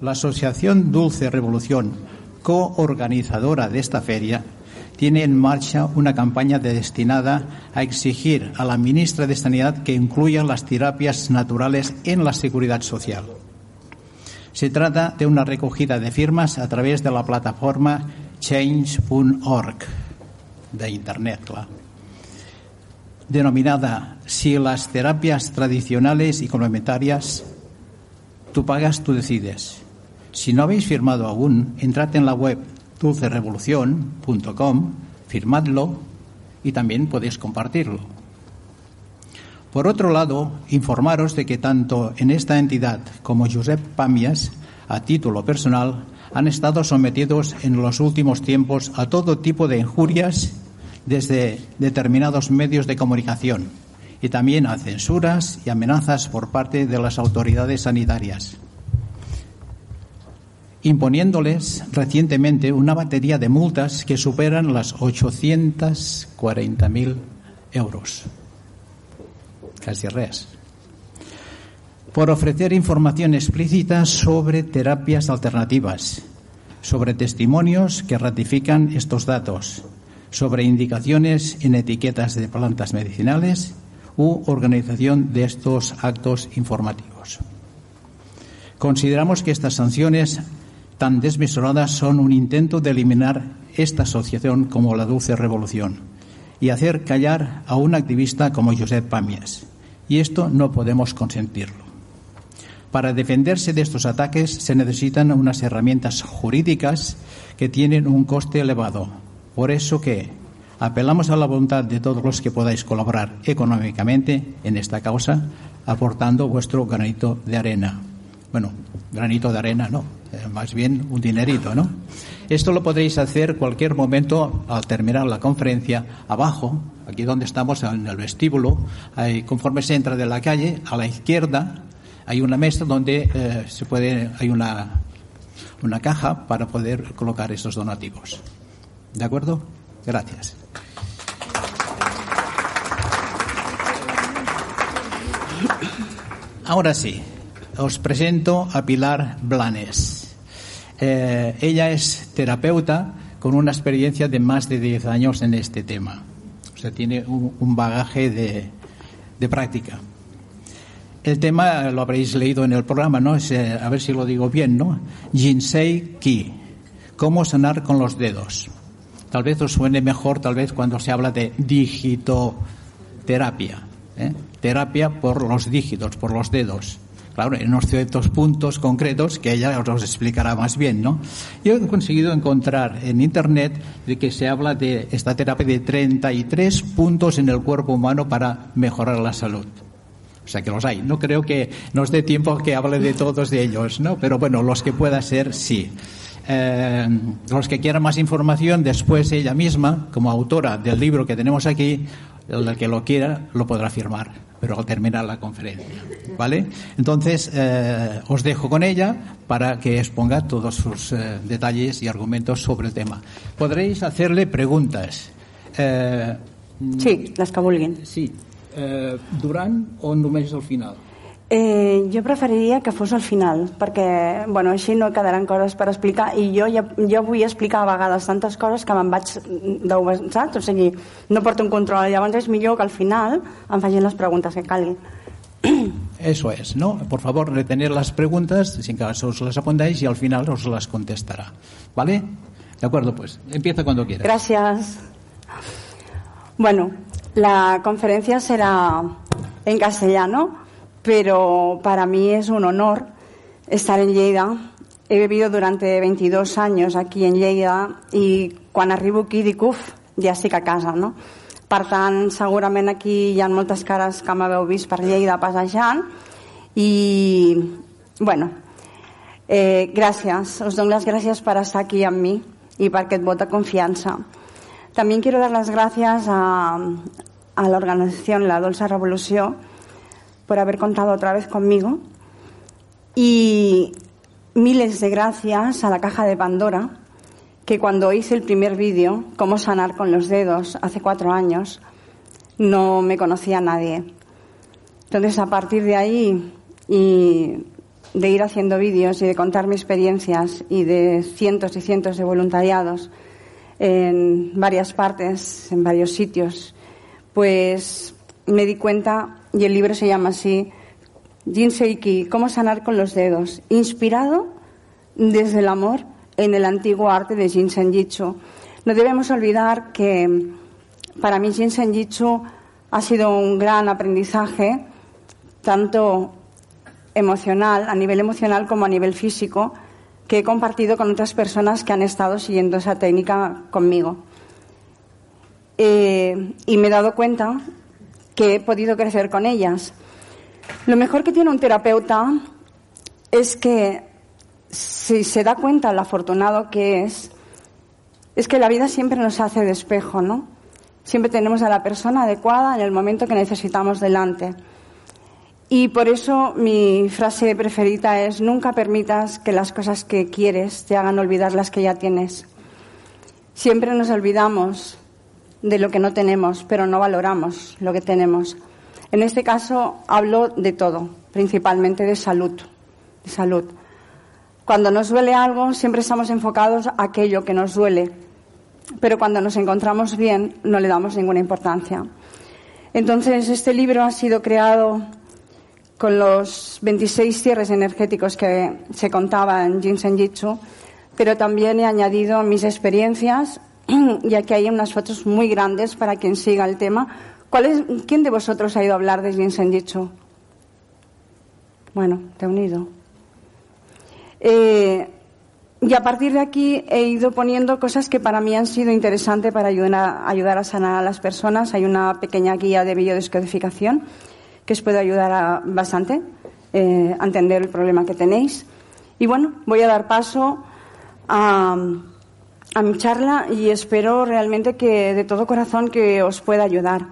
La Asociación Dulce Revolución, coorganizadora de esta feria, tiene en marcha una campaña destinada a exigir a la ministra de Sanidad que incluya las terapias naturales en la seguridad social. Se trata de una recogida de firmas a través de la plataforma change.org de Internet, denominada Si las terapias tradicionales y complementarias, tú pagas, tú decides si no habéis firmado aún, entrad en la web dulcerevolución.com, firmadlo y también podéis compartirlo. Por otro lado, informaros de que tanto en esta entidad como Josep Pamias, a título personal, han estado sometidos en los últimos tiempos a todo tipo de injurias desde determinados medios de comunicación y también a censuras y amenazas por parte de las autoridades sanitarias imponiéndoles recientemente una batería de multas que superan las 840.000 euros. Casi res. Por ofrecer información explícita sobre terapias alternativas, sobre testimonios que ratifican estos datos, sobre indicaciones en etiquetas de plantas medicinales u organización de estos actos informativos. Consideramos que estas sanciones tan desmesuradas son un intento de eliminar esta asociación como la Dulce Revolución y hacer callar a un activista como Josep Pamias. Y esto no podemos consentirlo. Para defenderse de estos ataques se necesitan unas herramientas jurídicas que tienen un coste elevado. Por eso que apelamos a la voluntad de todos los que podáis colaborar económicamente en esta causa, aportando vuestro granito de arena. Bueno, granito de arena no, eh, más bien un dinerito, ¿no? Esto lo podréis hacer cualquier momento al terminar la conferencia, abajo, aquí donde estamos, en el vestíbulo, conforme se entra de la calle, a la izquierda hay una mesa donde eh, se puede, hay una, una caja para poder colocar estos donativos. ¿De acuerdo? Gracias. Ahora sí, os presento a Pilar Blanes. Eh, ella es terapeuta con una experiencia de más de 10 años en este tema. O sea, tiene un, bagaje de, práctica. El tema lo habréis leído en el programa, ¿no? Eh, a ver si lo digo bien, ¿no? Jinsei Ki. Cómo sanar con los dedos. Tal vez os suene mejor, tal vez cuando se habla de digitoterapia. ¿eh? Terapia por los dígitos, por los dedos claro, en unos ciertos puntos concretos que ella os explicará más bien, ¿no? Yo he conseguido encontrar en Internet de que se habla de esta terapia de 33 puntos en el cuerpo humano para mejorar la salud. O sea que los hay. No creo que nos dé tiempo que hable de todos de ellos, ¿no? Pero bueno, los que pueda ser, sí. Eh, los que quieran más información, después ella misma, como autora del libro que tenemos aquí, el que lo quiera lo podrá firmar, pero al terminar la conferencia. ¿Vale? Entonces, eh, os dejo con ella para que exponga todos sus eh, detalles y argumentos sobre el tema. Podréis hacerle preguntas. Sí, les que vulguin. Sí. Durant o només al final? Eh, jo preferiria que fos al final, perquè bueno, així no quedaran coses per explicar i jo, ja, jo vull explicar a vegades tantes coses que me'n vaig saps? O sigui, no porto un control, llavors és millor que al final em facin les preguntes que calguin. Eso es, ¿no? Por favor, retener las preguntas, sin que os las apuntáis y al final os las contestará. ¿Vale? De acuerdo, pues. Empieza cuando quieras. Gracias. Bueno, la conferencia será en castellano pero para mí es un honor estar en Lleida. He vivido durante 22 años aquí en Lleida i quan arribo aquí dic, uf, ja estic a casa, no? Per tant, segurament aquí hi ha moltes cares que m'haveu vist per Lleida passejant i, bueno, eh, gràcies, os doy las gracias por estar aquí amb mi y per aquest vot de confiança. También quiero dar las gracias a, a la organización La Dolce Revolució por haber contado otra vez conmigo. Y miles de gracias a la caja de Pandora, que cuando hice el primer vídeo, Cómo sanar con los dedos, hace cuatro años, no me conocía nadie. Entonces, a partir de ahí y de ir haciendo vídeos y de contar mis experiencias y de cientos y cientos de voluntariados en varias partes, en varios sitios, pues me di cuenta, y el libro se llama así, Jinseiki, cómo sanar con los dedos, inspirado desde el amor en el antiguo arte de Jinsen Jitsu. No debemos olvidar que para mí Jinsen Jitsu ha sido un gran aprendizaje, tanto emocional, a nivel emocional como a nivel físico, que he compartido con otras personas que han estado siguiendo esa técnica conmigo. Eh, y me he dado cuenta que he podido crecer con ellas. Lo mejor que tiene un terapeuta es que si se da cuenta lo afortunado que es, es que la vida siempre nos hace de espejo, ¿no? Siempre tenemos a la persona adecuada en el momento que necesitamos delante. Y por eso mi frase preferida es, nunca permitas que las cosas que quieres te hagan olvidar las que ya tienes. Siempre nos olvidamos de lo que no tenemos, pero no valoramos lo que tenemos. En este caso hablo de todo, principalmente de salud, de salud. Cuando nos duele algo, siempre estamos enfocados a aquello que nos duele, pero cuando nos encontramos bien, no le damos ninguna importancia. Entonces, este libro ha sido creado con los 26 cierres energéticos que se contaba en Jinsen Jitsu, pero también he añadido mis experiencias, y aquí hay unas fotos muy grandes para quien siga el tema. ¿Quién de vosotros ha ido a hablar de Jinsen Jitsu? Bueno, te he unido. Eh, y a partir de aquí he ido poniendo cosas que para mí han sido interesantes para ayudar a, sanar a las personas. Hay una pequeña guía de biodescodificación que os puede ayudar bastante eh, a entender el problema que tenéis. Y bueno, voy a dar paso a, a mi charla y espero realmente que de todo corazón que os pueda ayudar.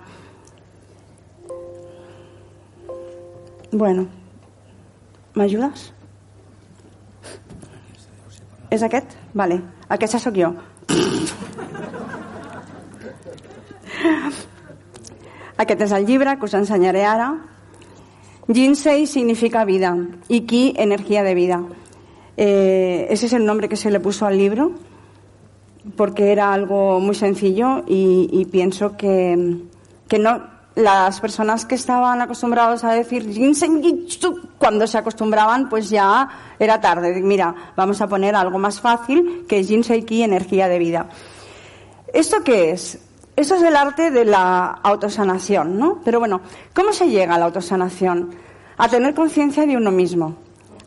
Bueno, ¿me ayudas? És aquest? Vale. Aquesta sóc jo. Aquest és el llibre que us ensenyaré ara. Jinsei significa vida y Ki energía de vida. Eh, ese es el nombre que se le puso al libro porque era algo muy sencillo y, pienso que, que no, las personas que estaban acostumbrados a decir cuando se acostumbraban, pues ya era tarde. Mira, vamos a poner algo más fácil que Ki, energía de vida. ¿Esto qué es? Eso es el arte de la autosanación, ¿no? Pero bueno, ¿cómo se llega a la autosanación? A tener conciencia de uno mismo,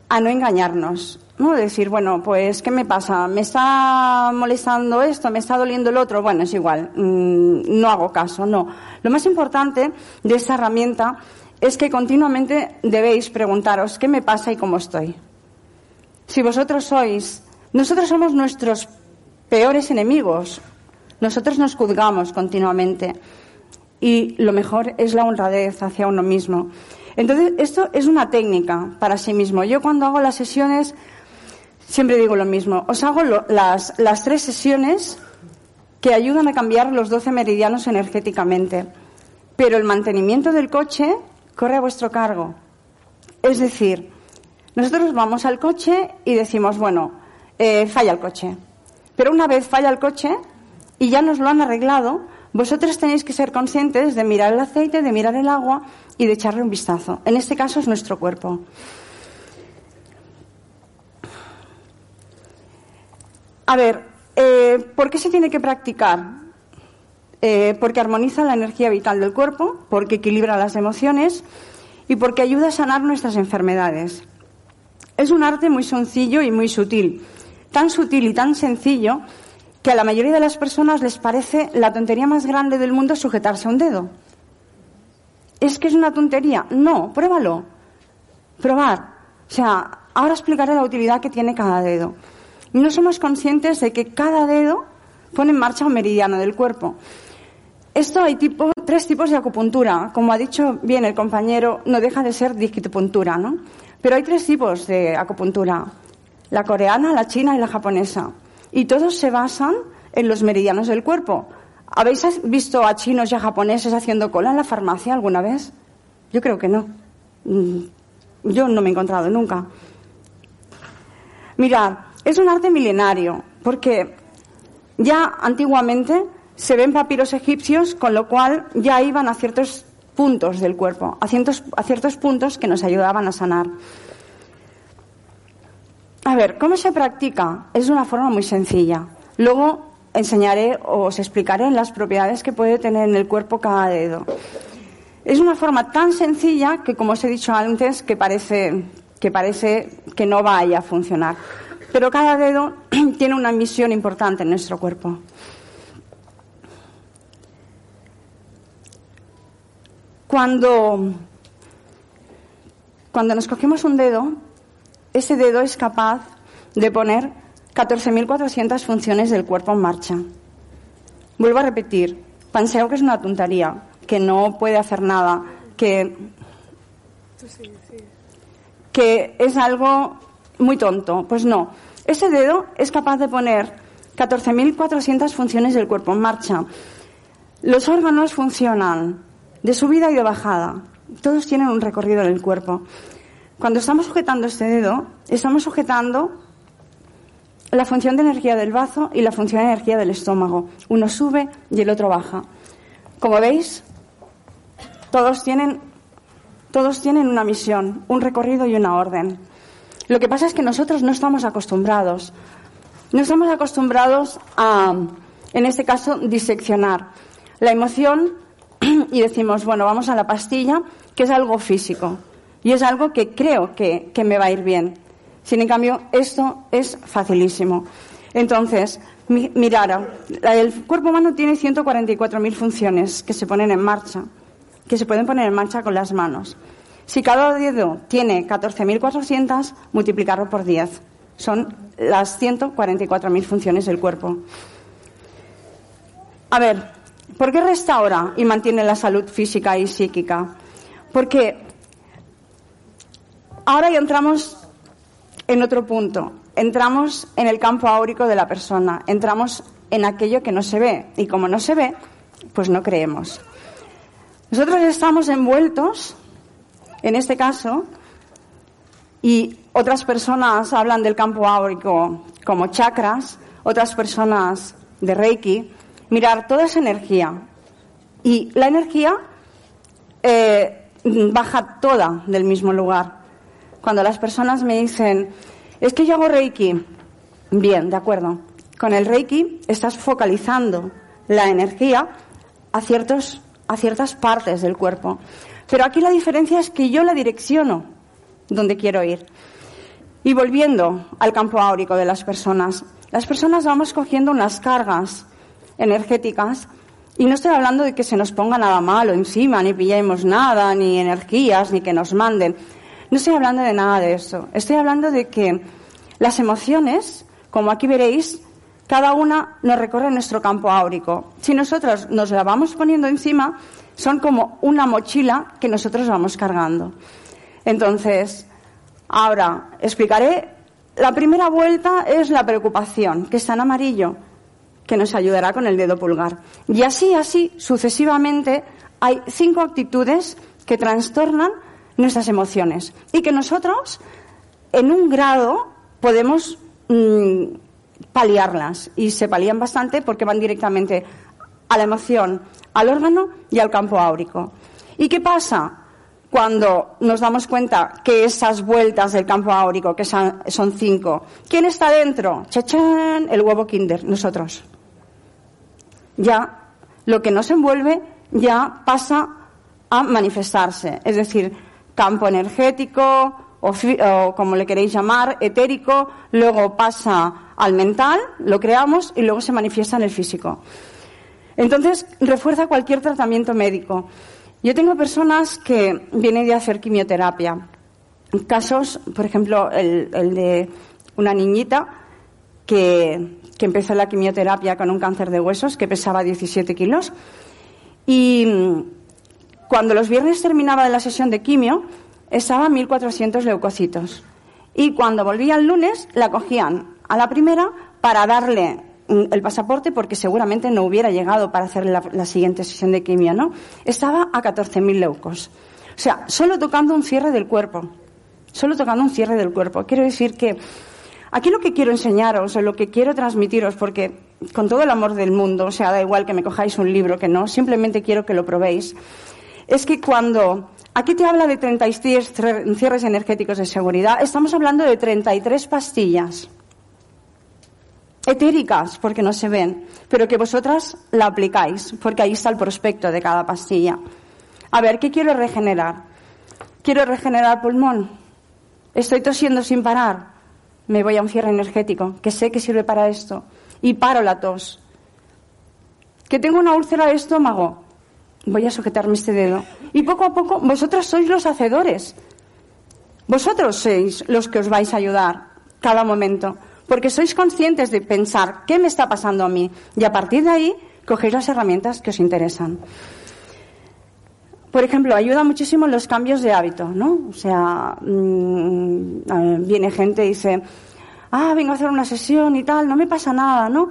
a no engañarnos, ¿no? Decir, bueno, pues, ¿qué me pasa? ¿Me está molestando esto? ¿Me está doliendo el otro? Bueno, es igual, mm, no hago caso, no. Lo más importante de esta herramienta es que continuamente debéis preguntaros, ¿qué me pasa y cómo estoy? Si vosotros sois, nosotros somos nuestros peores enemigos, nosotros nos juzgamos continuamente y lo mejor es la honradez hacia uno mismo. Entonces, esto es una técnica para sí mismo. Yo cuando hago las sesiones siempre digo lo mismo. Os hago las, las tres sesiones que ayudan a cambiar los 12 meridianos energéticamente. Pero el mantenimiento del coche corre a vuestro cargo. Es decir, nosotros vamos al coche y decimos, bueno, eh, falla el coche. Pero una vez falla el coche y ya nos lo han arreglado, vosotros tenéis que ser conscientes de mirar el aceite, de mirar el agua y de echarle un vistazo. En este caso es nuestro cuerpo. A ver, eh, ¿por qué se tiene que practicar? Eh, porque armoniza la energía vital del cuerpo, porque equilibra las emociones y porque ayuda a sanar nuestras enfermedades. Es un arte muy sencillo y muy sutil, tan sutil y tan sencillo que a la mayoría de las personas les parece la tontería más grande del mundo sujetarse a un dedo. ¿Es que es una tontería? No, pruébalo. Probar. O sea, ahora explicaré la utilidad que tiene cada dedo no somos conscientes de que cada dedo pone en marcha un meridiano del cuerpo. Esto hay tipo, tres tipos de acupuntura. Como ha dicho bien el compañero, no deja de ser digitopuntura, ¿no? Pero hay tres tipos de acupuntura. La coreana, la china y la japonesa. y todos se basan en los meridianos del cuerpo. ¿Habéis visto a chinos y a japoneses haciendo cola en la farmacia alguna vez? Yo creo que no. Mm, yo no me he encontrado nunca. Mirad, es un arte milenario, porque ya antiguamente se ven papiros egipcios, con lo cual ya iban a ciertos puntos del cuerpo, a ciertos, puntos que nos ayudaban a sanar. A ver, ¿cómo se practica? Es una forma muy sencilla. Luego enseñaré o os explicaré las propiedades que puede tener en el cuerpo cada dedo. Es una forma tan sencilla que, como os he dicho antes, que parece que, parece que no vaya a funcionar. Pero cada dedo tiene una misión importante en nuestro cuerpo. Cuando, cuando nos cogemos un dedo, ese dedo es capaz de poner 14.400 funciones del cuerpo en marcha. Vuelvo a repetir, penseo que es una tontería, que no puede hacer nada, que, que es algo muy tonto. Pues no, ese dedo es capaz de poner 14.400 funciones del cuerpo en marcha. Los órganos funcionan de subida y de bajada. Todos tienen un recorrido en el cuerpo. Cuando estamos sujetando este dedo, estamos sujetando la función de energía del bazo y la función de energía del estómago. Uno sube y el otro baja. Como veis, todos tienen, todos tienen una misión, un recorrido y una orden. Lo que pasa es que nosotros no estamos acostumbrados. No estamos acostumbrados a, en este caso, diseccionar. La emoción y decimos, bueno, vamos a la pastilla, que es algo físico y es algo que creo que, me va a ir bien. Sin en cambio, esto es facilísimo. Entonces, mirar, el cuerpo humano tiene 144.000 funciones que se ponen en marcha, que se pueden poner en marcha con las manos. Si cada dedo tiene 14.400, multiplicarlo por 10. Son las 144.000 funciones del cuerpo. A ver, ¿Por qué restaura y mantiene la salud física y psíquica? Porque ahora ya entramos en otro punto. Entramos en el campo áurico de la persona, entramos en aquello que no se ve. Y como no se ve, pues no creemos. Nosotros estamos envueltos, en este caso, y otras personas hablan del campo áurico como chakras, otras personas de Reiki, mirar toda esa energía. Y la energía eh, baja toda del mismo lugar. Cuando las personas me dicen, es que yo hago Reiki, bien, de acuerdo. Con el Reiki estás focalizando la energía a, a ciertas partes del cuerpo. Pero aquí la diferencia es que yo la direcciono donde quiero ir. Y volviendo al campo áurico de las personas, las personas vamos cogiendo unas cargas energéticas. Y no estoy hablando de que se nos ponga nada malo encima, ni pillemos nada, ni energías, ni que nos manden. No estoy hablando de nada de eso. Estoy hablando de que las emociones, como aquí veréis, cada una nos recorre nuestro campo áurico. Si nosotros nos la vamos poniendo encima, son como una mochila que nosotros vamos cargando. Entonces, ahora explicaré. La primera vuelta es la preocupación, que está en amarillo que nos ayudará con el dedo pulgar. Y así, así, sucesivamente, hay cinco actitudes que trastornan nuestras emociones y que nosotros, en un grado, podemos mm, paliarlas. Y se palían bastante porque van directamente a la emoción, al órgano y al campo áurico. ¿Y qué pasa? cuando nos damos cuenta que esas vueltas del campo áurico, que son, cinco, ¿quién está dentro? ¡Chachán! El huevo Kinder, nosotros. Ya lo que nos envuelve ya pasa a manifestarse, es decir, campo energético o, o como le queréis llamar, etérico, luego pasa al mental, lo creamos y luego se manifiesta en el físico. Entonces, refuerza cualquier tratamiento médico. Yo tengo personas que vienen de hacer quimioterapia. Casos, por ejemplo, el, de una niñita que, empezó la quimioterapia con un cáncer de huesos que pesaba 17 kilos. Y mm, cuando los viernes terminaba la sesión de quimio, estaba 1.400 leucocitos. Y cuando volvía el lunes, la cogían a la primera para darle el pasaporte porque seguramente no hubiera llegado para hacer la, la siguiente sesión de quimio, ¿no? Estaba a 14.000 leucos. O sea, solo tocando un cierre del cuerpo. Solo tocando un cierre del cuerpo. Quiero decir que aquí lo que quiero enseñaros o lo que quiero transmitiros, porque con todo el amor del mundo, o sea, da igual que me cojáis un libro que no, simplemente quiero que lo probéis, es que cuando aquí te habla de 33 cierres energéticos de seguridad, estamos hablando de 33 pastillas etéricas, porque no se ven, pero que vosotras la aplicáis, porque ahí está el prospecto de cada pastilla. A ver, ¿qué quiero regenerar? Quiero regenerar pulmón. Estoy tosiendo sin parar. Me voy a un cierre energético, que sé que sirve para esto, y paro la tos. Que tengo una úlcera de estómago. Voy a sujetarme este dedo. Y poco a poco, vosotras sois los hacedores. Vosotros sois los que os vais a ayudar cada momento porque sois conscientes de pensar qué me está pasando a mí y a partir de ahí cogéis las herramientas que os interesan. Por ejemplo, ayuda muchísimo los cambios de hábito, ¿no? O sea, mm, viene gente y dice, ah, vengo a hacer una sesión y tal, no me pasa nada, ¿no?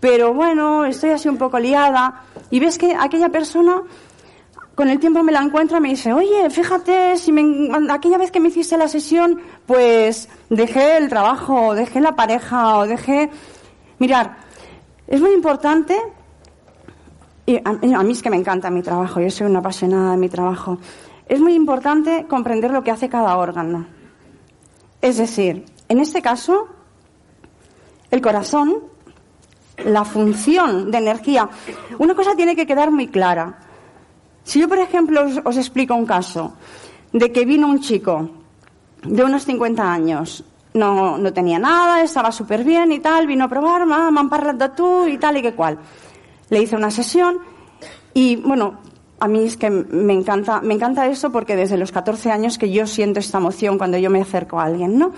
Pero bueno, estoy así un poco liada y ves que aquella persona con el tiempo me la encuentra y me dice, oye, fíjate, si me, aquella vez que me hiciste la sesión, pues dejé el trabajo, o dejé la pareja, o dejé... Mirar, es muy importante, y a, a mí es que me encanta mi trabajo, yo soy una apasionada de mi trabajo, es muy importante comprender lo que hace cada órgano. Es decir, en este caso, el corazón, la función de energía, una cosa tiene que quedar muy clara. Si yo, por ejemplo, os, explico un caso de que vino un chico de unos 50 años, no, no tenía nada, estaba súper bien y tal, vino a probar, m'han parlat de tú y tal y que cual. Le hice una sesión y, bueno, a mí es que me encanta, me encanta eso porque desde los 14 años que yo siento esta emoción cuando yo me acerco a alguien, ¿no?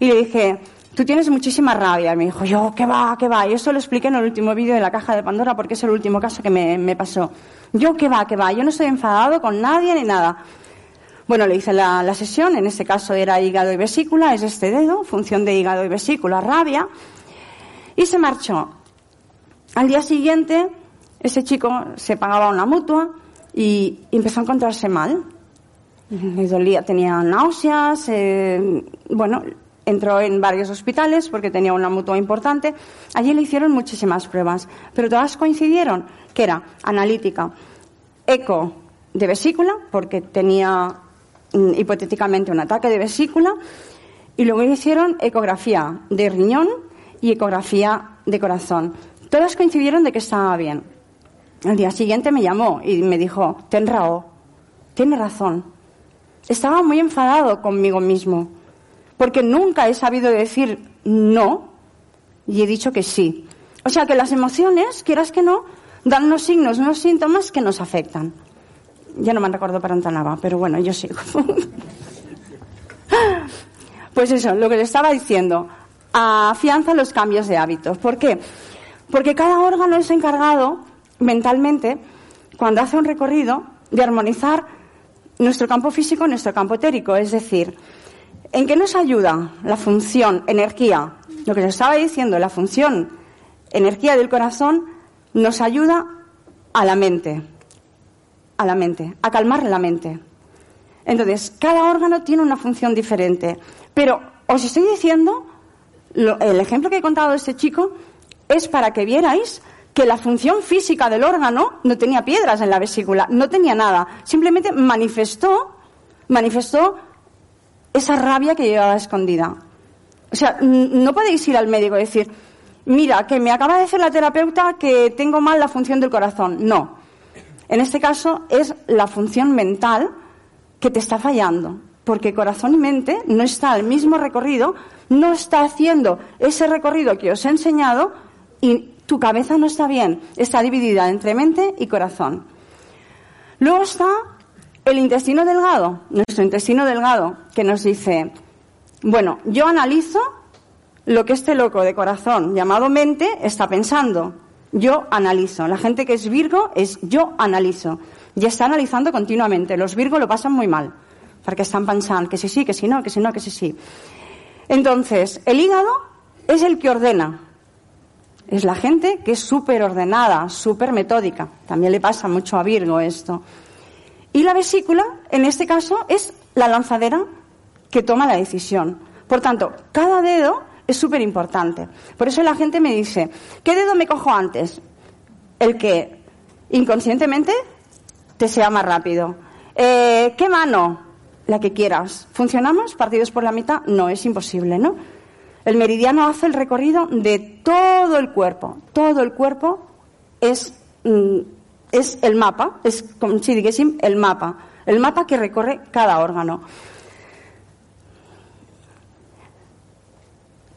Y le dije, tú tienes muchísima rabia. Y me dijo, yo, ¿qué va, qué va? Y eso lo expliqué en el último vídeo de la caja de Pandora porque es el último caso que me, me pasó. Yo, ¿qué va, qué va? Yo no estoy enfadado con nadie ni nada. Bueno, le hice la, la, sesión, en este caso era hígado y vesícula, es este dedo, función de hígado y vesícula, rabia, y se marchó. Al día siguiente, ese chico se pagaba una mutua y empezó a encontrarse mal. Le dolía, tenía náuseas, eh, bueno, entró en varios hospitales porque tenía una mutua importante. Allí le hicieron muchísimas pruebas, pero todas coincidieron que era analítica, eco de vesícula, porque tenía mm, hipotéticamente un ataque de vesícula, y luego hicieron ecografía de riñón y ecografía de corazón. Todas coincidieron de que estaba bien. Al día siguiente me llamó y me dijo, ten rao, tiene razón. Estaba muy enfadado conmigo mismo porque nunca he sabido decir no y he dicho que sí. O sea que las emociones, quieras que no, dan unos signos, unos síntomas que nos afectan. Ya no me recuerdo para Antanaba, pero bueno, yo sigo. pues eso, lo que le estaba diciendo, afianza los cambios de hábitos. ¿Por qué? Porque cada órgano es encargado mentalmente, cuando hace un recorrido, de armonizar nuestro campo físico nuestro campo etérico. Es decir, ¿En qué nos ayuda la función energía? Lo que les estaba diciendo, la función energía del corazón nos ayuda a la mente, a la mente, a calmar la mente. Entonces, cada órgano tiene una función diferente. Pero os estoy diciendo, el ejemplo que he contado de este chico es para que vierais que la función física del órgano no tenía piedras en la vesícula, no tenía nada. Simplemente manifestó, manifestó esa rabia que llevaba escondida. O sea, no podéis ir al médico y decir, mira, que me acaba de decir la terapeuta que tengo mal la función del corazón. No. En este caso es la función mental que te está fallando, porque corazón y mente no está al mismo recorrido, no está haciendo ese recorrido que os he enseñado y tu cabeza no está bien, está dividida entre mente y corazón. Luego está el intestino delgado, nuestro intestino delgado, que nos dice, bueno, yo analizo lo que este loco de corazón llamado mente está pensando. Yo analizo. La gente que es Virgo es yo analizo. Y está analizando continuamente. Los Virgo lo pasan muy mal. Porque están pensando que sí, sí, que sí, no, que sí, no, que sí, sí. Entonces, el hígado es el que ordena. Es la gente que es súper ordenada, súper metódica. También le pasa mucho a Virgo esto. Y la vesícula, en este caso, es la lanzadera que toma la decisión. Por tanto, cada dedo es súper importante. Por eso la gente me dice, ¿qué dedo me cojo antes? El que inconscientemente te sea más rápido. Eh, ¿Qué mano? La que quieras. ¿Funcionamos? ¿Partidos por la mitad? No, es imposible, ¿no? El meridiano hace el recorrido de todo el cuerpo. Todo el cuerpo es, mm, es el mapa, es como si el mapa. El mapa que recorre cada órgano.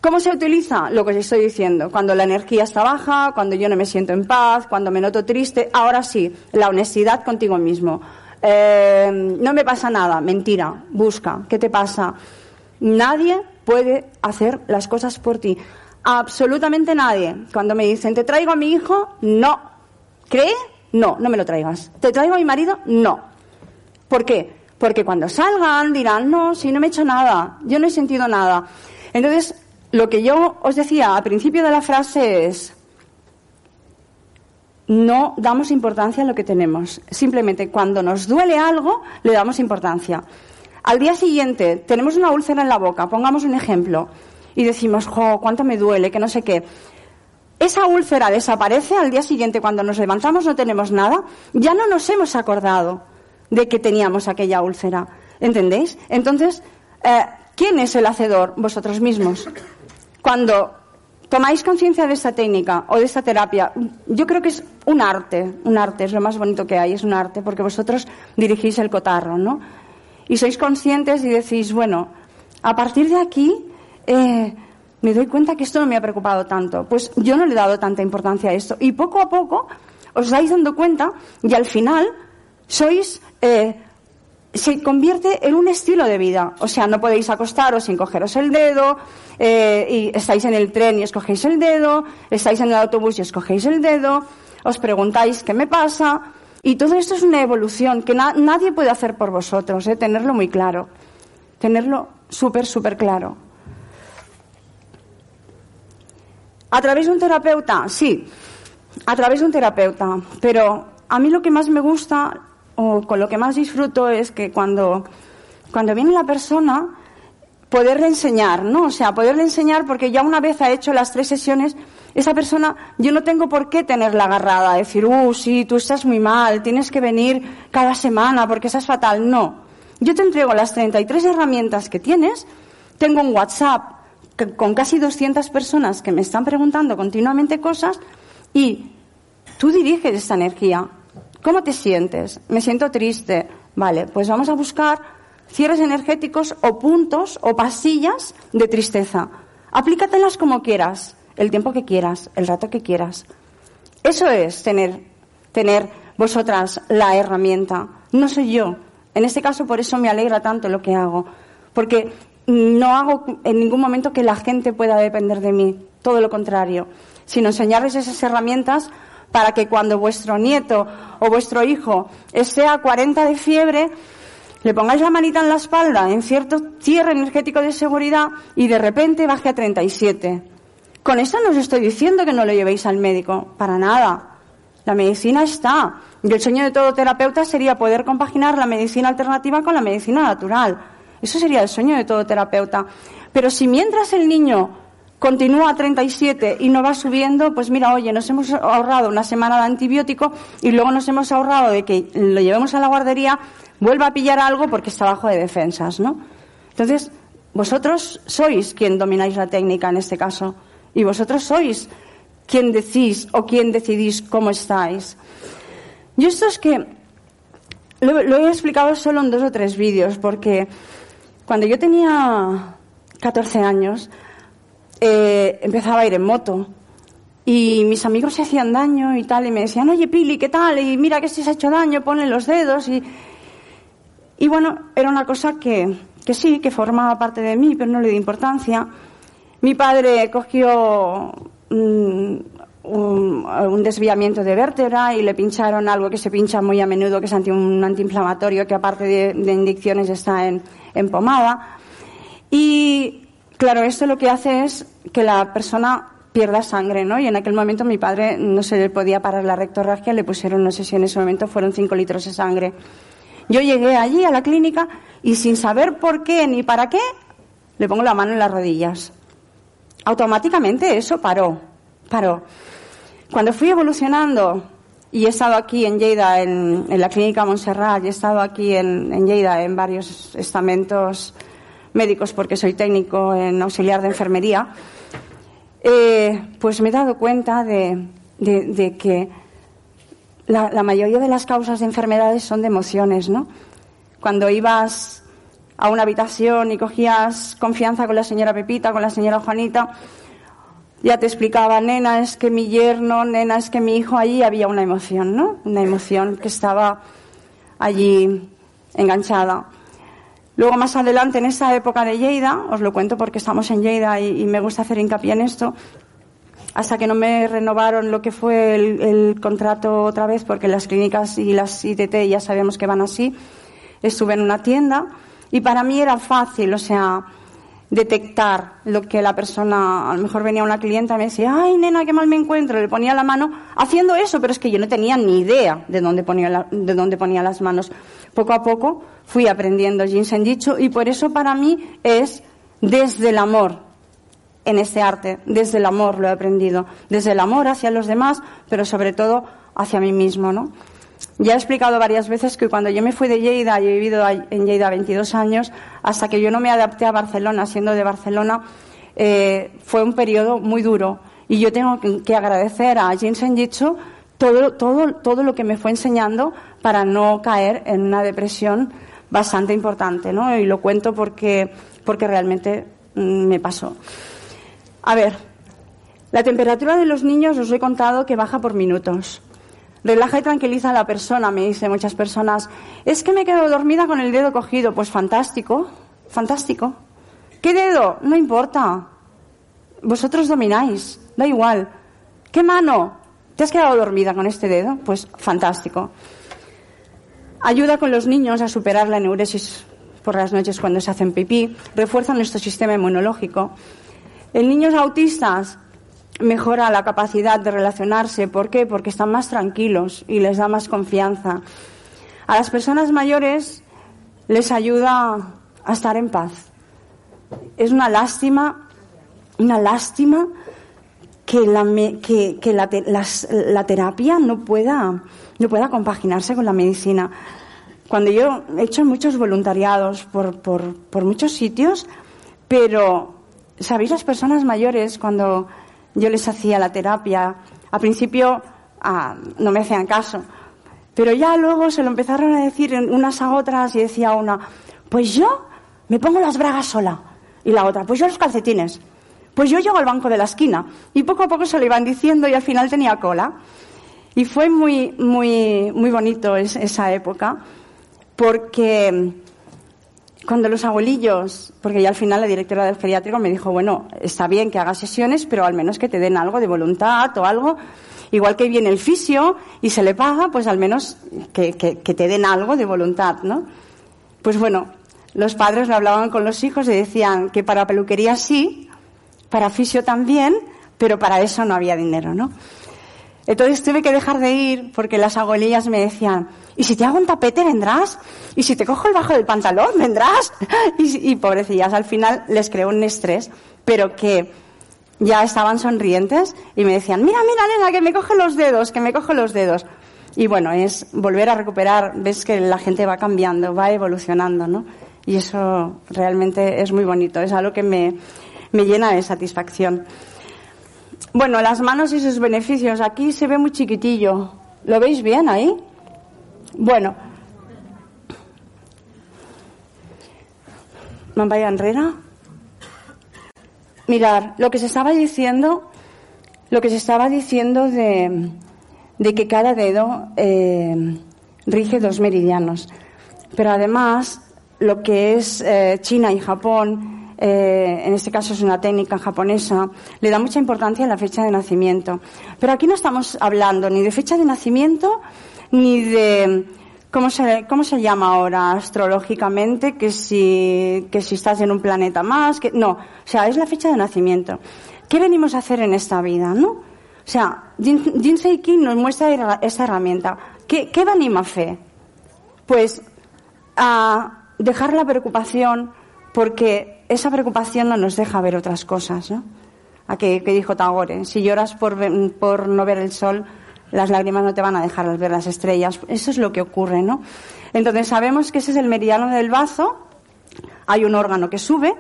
¿Cómo se utiliza? Lo que os estoy diciendo. Cuando la energía está baja, cuando yo no me siento en paz, cuando me noto triste. Ahora sí, la honestidad contigo mismo. Eh, no me pasa nada. Mentira. Busca. ¿Qué te pasa? Nadie puede hacer las cosas por ti. Absolutamente nadie. Cuando me dicen, ¿te traigo a mi hijo? No. ¿Cree? No, no me lo traigas. ¿Te traigo a mi marido? No. ¿Por qué? Porque cuando salgan dirán, no, si no me he hecho nada, yo no he sentido nada. Entonces, lo que yo os decía al principio de la frase es, no damos importancia a lo que tenemos. Simplemente cuando nos duele algo, le damos importancia. Al día siguiente tenemos una úlcera en la boca, pongamos un ejemplo, y decimos, jo, cuánto me duele, que no sé qué. Esa úlcera desaparece al día siguiente cuando nos levantamos, no tenemos nada, ya no nos hemos acordado de que teníamos aquella úlcera. ¿Entendéis? Entonces, eh, ¿quién es el hacedor? Vosotros mismos. Cuando tomáis conciencia de esta técnica o de esta terapia, yo creo que es un arte, un arte, es lo más bonito que hay, es un arte, porque vosotros dirigís el cotarro, ¿no? Y sois conscientes y decís, bueno, a partir de aquí eh, me doy cuenta que esto no me ha preocupado tanto. Pues yo no le he dado tanta importancia a esto. Y poco a poco os vais dando cuenta y al final sois eh, se convierte en un estilo de vida. O sea, no podéis acostaros sin cogeros el dedo, eh, y estáis en el tren y escogéis el dedo, estáis en el autobús y escogéis el dedo, os preguntáis qué me pasa, y todo esto es una evolución que nadie puede hacer por vosotros, eh, tenerlo muy claro, tenerlo súper, súper claro. ¿A través de un terapeuta? Sí, a través de un terapeuta, pero a mí lo que más me gusta o con lo que más disfruto es que cuando, cuando viene la persona, poderle enseñar, ¿no? O sea, poderle enseñar porque ya una vez ha hecho las tres sesiones, esa persona, yo no tengo por qué tenerla agarrada, decir, uh, sí, tú estás muy mal, tienes que venir cada semana porque estás fatal. No. Yo te entrego las 33 herramientas que tienes, tengo un WhatsApp con casi 200 personas que me están preguntando continuamente cosas y tú diriges esta energía. ¿Cómo te sientes? Me siento triste. Vale, pues vamos a buscar cierres energéticos o puntos o pasillas de tristeza. Aplícatelas como quieras, el tiempo que quieras, el rato que quieras. Eso es tener, tener vosotras la herramienta. No soy yo. En este caso, por eso me alegra tanto lo que hago. Porque no hago en ningún momento que la gente pueda depender de mí. Todo lo contrario. Sino enseñarles esas herramientas para que cuando vuestro nieto o vuestro hijo esté a 40 de fiebre, le pongáis la manita en la espalda en cierto cierre energético de seguridad y de repente baje a 37. Con esto no os estoy diciendo que no lo llevéis al médico, para nada. La medicina está. Y el sueño de todo terapeuta sería poder compaginar la medicina alternativa con la medicina natural. Eso sería el sueño de todo terapeuta. Pero si mientras el niño continúa a 37 y no va subiendo, pues mira, oye, nos hemos ahorrado una semana de antibiótico y luego nos hemos ahorrado de que lo llevemos a la guardería, vuelva a pillar algo porque está bajo de defensas, ¿no? Entonces, vosotros sois quien domináis la técnica en este caso y vosotros sois quien decís o quien decidís cómo estáis. Yo esto es que lo, lo he explicado solo en dos o tres vídeos porque cuando yo tenía 14 años, eh, empezaba a ir en moto. Y mis amigos se hacían daño y tal, y me decían, oye Pili, ¿qué tal? Y mira que si se ha hecho daño, ponle los dedos. Y, y bueno, era una cosa que, que sí, que formaba parte de mí, pero no le di importancia. Mi padre cogió un, desviamiento de vértebra y le pincharon algo que se pincha muy a menudo, que es anti, un antiinflamatorio, que aparte de, de está en, en pomada. Y Claro, esto lo que hace es que la persona pierda sangre, ¿no? Y en aquel momento mi padre no se le podía parar la rectorragia, le pusieron, no sé si en ese momento fueron cinco litros de sangre. Yo llegué allí a la clínica y sin saber por qué ni para qué, le pongo la mano en las rodillas. Automáticamente eso paró, paró. Cuando fui evolucionando y he estado aquí en Lleida, en, la clínica Montserrat, y he estado aquí en, en Lleida en varios estamentos médicos porque soy técnico en auxiliar de enfermería, eh, pues me he dado cuenta de, que la, mayoría de las causas de enfermedades son de emociones, ¿no? Cuando ibas a una habitación y cogías confianza con la señora Pepita, con la señora Juanita, ya te explicaba, nena, es que mi yerno, nena, es que mi hijo, allí había una emoción, ¿no? Una emoción que estaba allí enganchada. Luego, más adelante, en esa época de Lleida, os lo cuento porque estamos en Lleida y, me gusta hacer hincapié en esto, hasta que no me renovaron lo que fue el, contrato otra vez, porque las clínicas y las ITT ya sabemos que van así, estuve en una tienda y para mí era fácil, o sea, detectar lo que la persona, a lo mejor venía una clienta y me decía, ay nena, qué mal me encuentro, le ponía la mano haciendo eso, pero es que yo no tenía ni idea de dónde ponía, de dónde ponía las manos. Poco a poco fui aprendiendo Jinsen-Jitsu y por eso para mí es desde el amor en este arte, desde el amor lo he aprendido, desde el amor hacia los demás, pero sobre todo hacia mí mismo, ¿no? Ya he explicado varias veces que cuando yo me fui de Lleida, y he vivido en Lleida 22 años, hasta que yo no me adapté a Barcelona, siendo de Barcelona, eh, fue un periodo muy duro. Y yo tengo que, agradecer a Jinsen Jitsu todo, todo, todo lo que me fue enseñando para no caer en una depresión bastante importante, ¿no? Y lo cuento porque, porque realmente mm, me pasó. A ver, la temperatura de los niños os he contado que baja por minutos. Relaja y tranquiliza a la persona, me dicen muchas personas. Es que me quedo dormida con el dedo cogido. Pues fantástico, fantástico. ¿Qué dedo? No importa. Vosotros domináis, da igual. ¿Qué mano? ¿Te has quedado dormida con este dedo? Pues fantástico. Ayuda con los niños a superar la neuresis por las noches cuando se hacen pipí. Refuerza nuestro sistema inmunológico. En niños autistas mejora la capacidad de relacionarse. ¿Por qué? Porque están más tranquilos y les da más confianza. A las personas mayores les ayuda a estar en paz. Es una lástima, una lástima que la, que, la, terapia no pueda, no pueda compaginarse con la medicina. Cuando yo he hecho muchos voluntariados por, por, por muchos sitios, pero, ¿sabéis? Las personas mayores, cuando yo les hacía la terapia. Al principio ah, no me hacían caso, pero ya luego se lo empezaron a decir unas a otras y decía una, pues yo me pongo las bragas sola. Y la otra, pues yo los calcetines. Pues yo llego al banco de la esquina. Y poco a poco se lo iban diciendo y al final tenía cola. Y fue muy, muy, muy bonito esa época porque cuando los abuelillos, porque ya al final la directora del geriátrico me dijo, bueno, está bien que hagas sesiones, pero al menos que te den algo de voluntad o algo. Igual que viene el fisio y se le paga, pues al menos que, te den algo de voluntad, ¿no? Pues bueno, los padres lo hablaban con los hijos y decían que para peluquería sí, para fisio también, pero para eso no había dinero, ¿no? Entonces tuve que dejar de ir porque las abuelillas me decían, ¿y si te hago un tapete vendrás? ¿Y si te cojo el bajo del pantalón vendrás? Y, pobrecillas, al final les creó un estrés, pero que ya estaban sonrientes y me decían, mira, mira, nena, que me coge los dedos, que me coge los dedos. Y bueno, es volver a recuperar, ves que la gente va cambiando, va evolucionando, ¿no? Y eso realmente es muy bonito, es algo que me, me llena de satisfacción. Bueno, las manos y sus beneficios. Aquí se ve muy chiquitillo. ¿Lo veis bien ahí? Bueno. Mambaya Enrera. Mirar, lo que se estaba diciendo, lo que se estaba diciendo de, de que cada dedo eh, rige dos meridianos. Pero además, lo que es eh, China y Japón eh, en este caso es una técnica japonesa, le da mucha importancia a la fecha de nacimiento. Pero aquí no estamos hablando ni de fecha de nacimiento ni de ¿Cómo se, ¿Cómo se llama ahora astrológicamente? Que si, que si estás en un planeta más, que, no. O sea, es la fecha de nacimiento. ¿Qué venimos a hacer en esta vida, no? O sea, Jinsei King nos muestra esa herramienta. ¿Qué, qué venimos a hacer? Pues a dejar la preocupación porque esa preocupación no nos deja ver otras cosas, ¿no? A que, dijo Tagore, si lloras por, por no ver el sol, las lágrimas no te van a dejar ver las estrellas. Eso es lo que ocurre, ¿no? Entonces sabemos que ese es el meridiano del bazo. Hay un órgano que sube,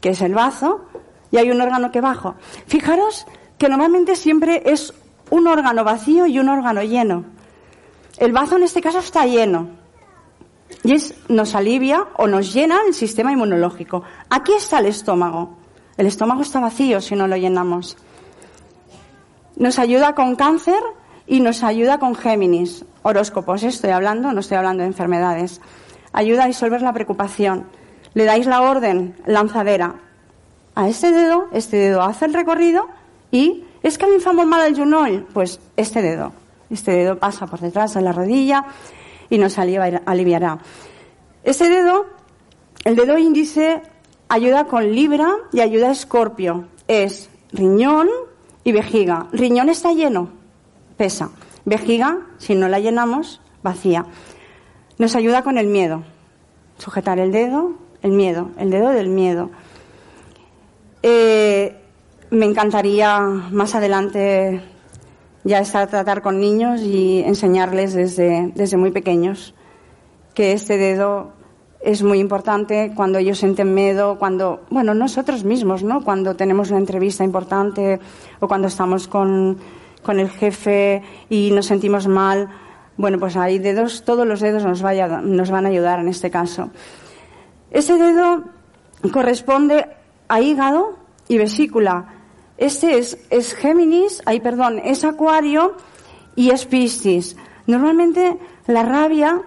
que es el bazo, y hay un órgano que baja. Fijaros que normalmente siempre es un órgano vacío y un órgano lleno. El bazo en este caso está lleno. Y nos alivia o nos llena el sistema inmunológico. Aquí está el estómago. El estómago está vacío si no lo llenamos. Nos ayuda con cáncer y nos ayuda con Géminis. Horóscopos, estoy hablando, no estoy hablando de enfermedades. Ayuda a disolver la preocupación. Le dais la orden, lanzadera. A este dedo, este dedo hace el recorrido y es que a mí me mal el junol. Pues este dedo. Este dedo pasa por detrás de la rodilla y nos aliviará. Este dedo, el dedo índice, ayuda con Libra y ayuda a Escorpio. Es riñón y vejiga. Riñón está lleno, pesa. Vejiga, si no la llenamos, vacía. Nos ayuda con el miedo. Sujetar el dedo, el miedo, el dedo del miedo. Eh, me encantaría más adelante ya estar tratar con niños y enseñarles desde, desde muy pequeños que este dedo es muy importante cuando ellos sienten miedo, cuando, bueno, nosotros mismos, ¿no? Cuando tenemos una entrevista importante o cuando estamos con, con el jefe y nos sentimos mal. Bueno, pues hay dedos, todos los dedos nos, vaya, nos van a ayudar en este caso. Ese dedo corresponde a hígado y vesícula. Este es, es Géminis, ay, perdón, es Acuario y es Piscis. Normalmente la rabia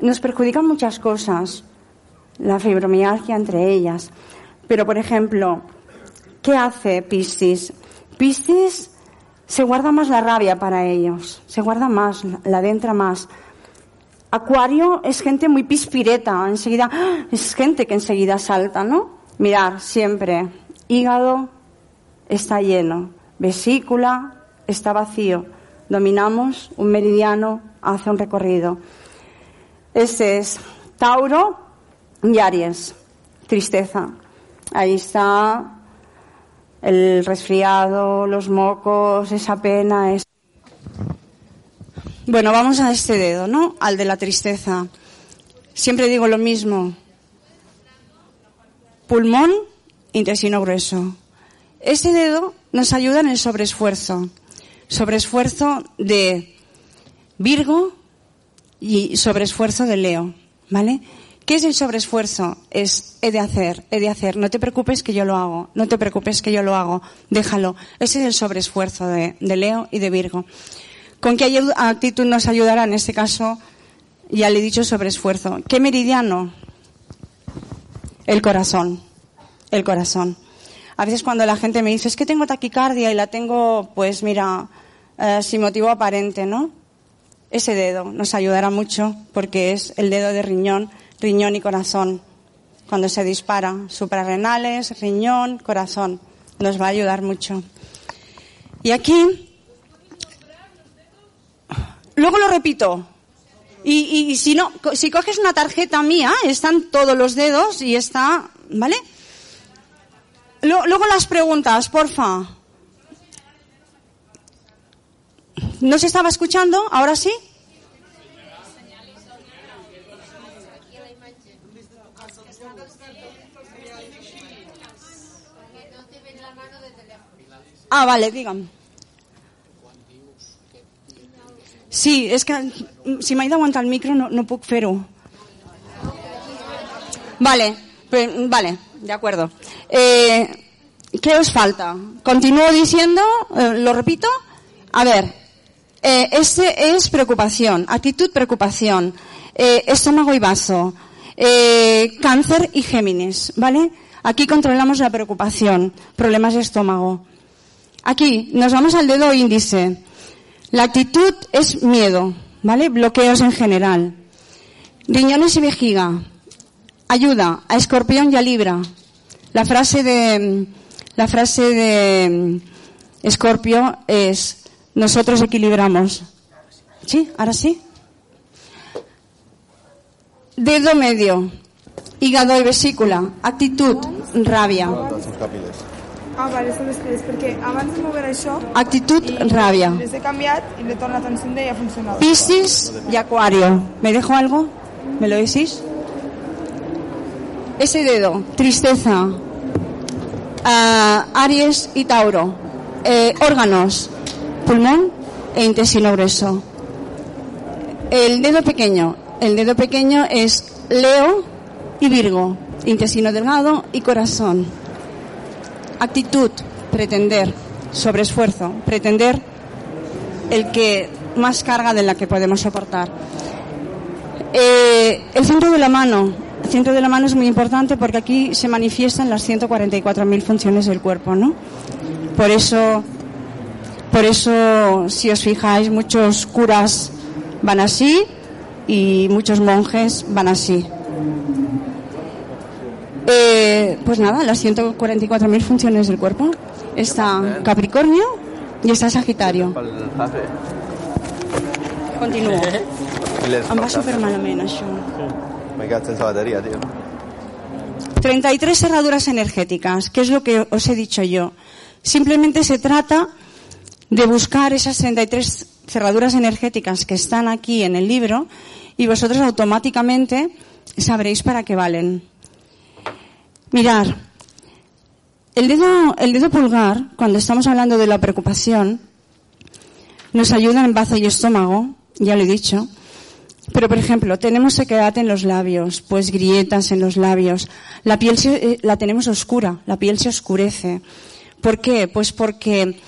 nos perjudica muchas cosas, la fibromialgia entre ellas. Pero, por ejemplo, ¿qué hace Piscis? Piscis se guarda más la rabia para ellos, se guarda más, la adentra más. Acuario es gente muy pispireta, enseguida, ¡ah! es gente que enseguida salta, ¿no? Mirar, siempre, hígado está lleno, vesícula está vacío, dominamos un meridiano, hace un recorrido. Ese es Tauro y Aries, tristeza. Ahí está el resfriado, los mocos, esa pena. Es... Bueno, vamos a este dedo, ¿no? Al de la tristeza. Siempre digo lo mismo. Pulmón, intestino grueso. Ese dedo nos ayuda en el sobreesfuerzo. Sobreesfuerzo de Virgo y sobreesfuerzo de Leo. ¿Vale? ¿Qué es el sobreesfuerzo? Es he de hacer, he de hacer. No te preocupes que yo lo hago. No te preocupes que yo lo hago. Déjalo. Ese es el sobreesfuerzo de, Leo y de Virgo. ¿Con qué actitud nos ayudará en este caso? Ya le he dicho sobreesfuerzo. ¿Qué meridiano? El corazón. El corazón. A veces cuando la gente me dice, es que tengo taquicardia y la tengo, pues mira, eh, sin motivo aparente, ¿no? Ese dedo nos ayudará mucho porque es el dedo de riñón riñón y corazón. Cuando se dispara, suprarrenales, riñón, corazón. Nos va a ayudar mucho. Y aquí, luego lo repito. Y, si no, si coges una tarjeta mía, están todos los dedos y está, ¿vale? Luego las preguntas, porfa. ¿No se estaba escuchando? ¿Ahora sí? Ah, vale, dígame. Sí, és que si m'he d'aguantar el micro no, no puc. Vale, pues, vale, de acuerdo. Eh, ¿Qué os falta? Continúo diciendo, eh, lo repito. A ver, eh, este es preocupación, actitud preocupación, eh, estómago y vaso, cáncer y Géminis, ¿vale? Aquí controlamos la preocupación, problemas de estómago. Aquí nos vamos al dedo índice. La actitud es miedo, ¿vale? Bloqueos en general. Riñones y vejiga. Ayuda a escorpión y a libra. La frase de, la frase de escorpio es, nosotros equilibramos. ¿Sí? ¿Ahora sí? Dedo medio. Hígado y vesícula. Actitud. Rabia. Ah, vale, són després, perquè abans de moure això... Actitud, ràbia. Les he canviat i l'he tornat a encendre i ha funcionat. Piscis y Acuario. ¿Me dejo algo? ¿Me lo decís? Ese dedo, tristeza. Ah, Aries y Tauro. Eh, órganos, pulmón e intestino grueso. El dedo pequeño. El dedo pequeño es Leo y Virgo. Intestino delgado y corazón. Actitud, pretender, sobreesfuerzo, pretender el que más carga de la que podemos soportar. Eh, el centro de la mano. El centro de la mano es muy importante porque aquí se manifiestan las 144.000 funciones del cuerpo, ¿no? Por eso, por eso, si os fijáis, muchos curas van así y muchos monjes van así. Eh, pues nada, las 144.000 funciones del cuerpo. Está Capricornio y está Sagitario. Continúo. Em va super malament, això. Me he quedat sense batería, tío. 33 cerraduras energéticas, que es lo que os he dicho yo. Simplemente se trata de buscar esas 33 cerraduras energéticas que están aquí en el libro y vosotros automáticamente sabréis para qué valen. Mirar, el dedo, el dedo pulgar, cuando estamos hablando de la preocupación, nos ayuda en bazo y estómago, ya lo he dicho. Pero, por ejemplo, tenemos sequedad en los labios, pues grietas en los labios. La piel se- eh, la tenemos oscura, la piel se oscurece. ¿Por qué? Pues porque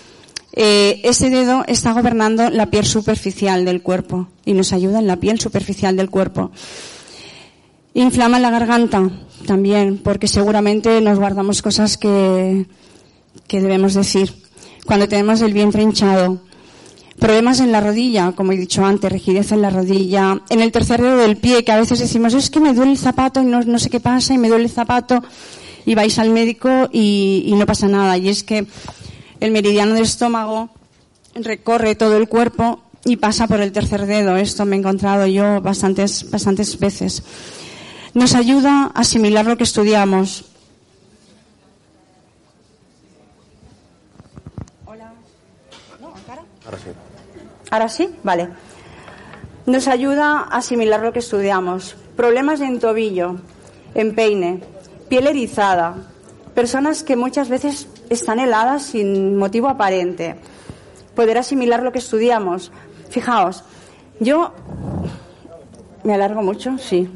eh, ese dedo está gobernando la piel superficial del cuerpo y nos ayuda en la piel superficial del cuerpo. Inflama la garganta también, porque seguramente nos guardamos cosas que, que debemos decir. Cuando tenemos el vientre hinchado. Problemas en la rodilla, como he dicho antes, rigidez en la rodilla. En el tercer dedo del pie, que a veces decimos, es que me duele el zapato y no, no sé qué pasa y me duele el zapato. Y vais al médico y, y no pasa nada. Y es que el meridiano del estómago recorre todo el cuerpo y pasa por el tercer dedo. Esto me he encontrado yo bastantes, bastantes veces. Nos ayuda a asimilar lo que estudiamos. Ahora sí. Ahora sí, vale. Nos ayuda a asimilar lo que estudiamos. Problemas en tobillo, en peine, piel erizada, personas que muchas veces están heladas sin motivo aparente. Poder asimilar lo que estudiamos. Fijaos, yo me alargo mucho, sí.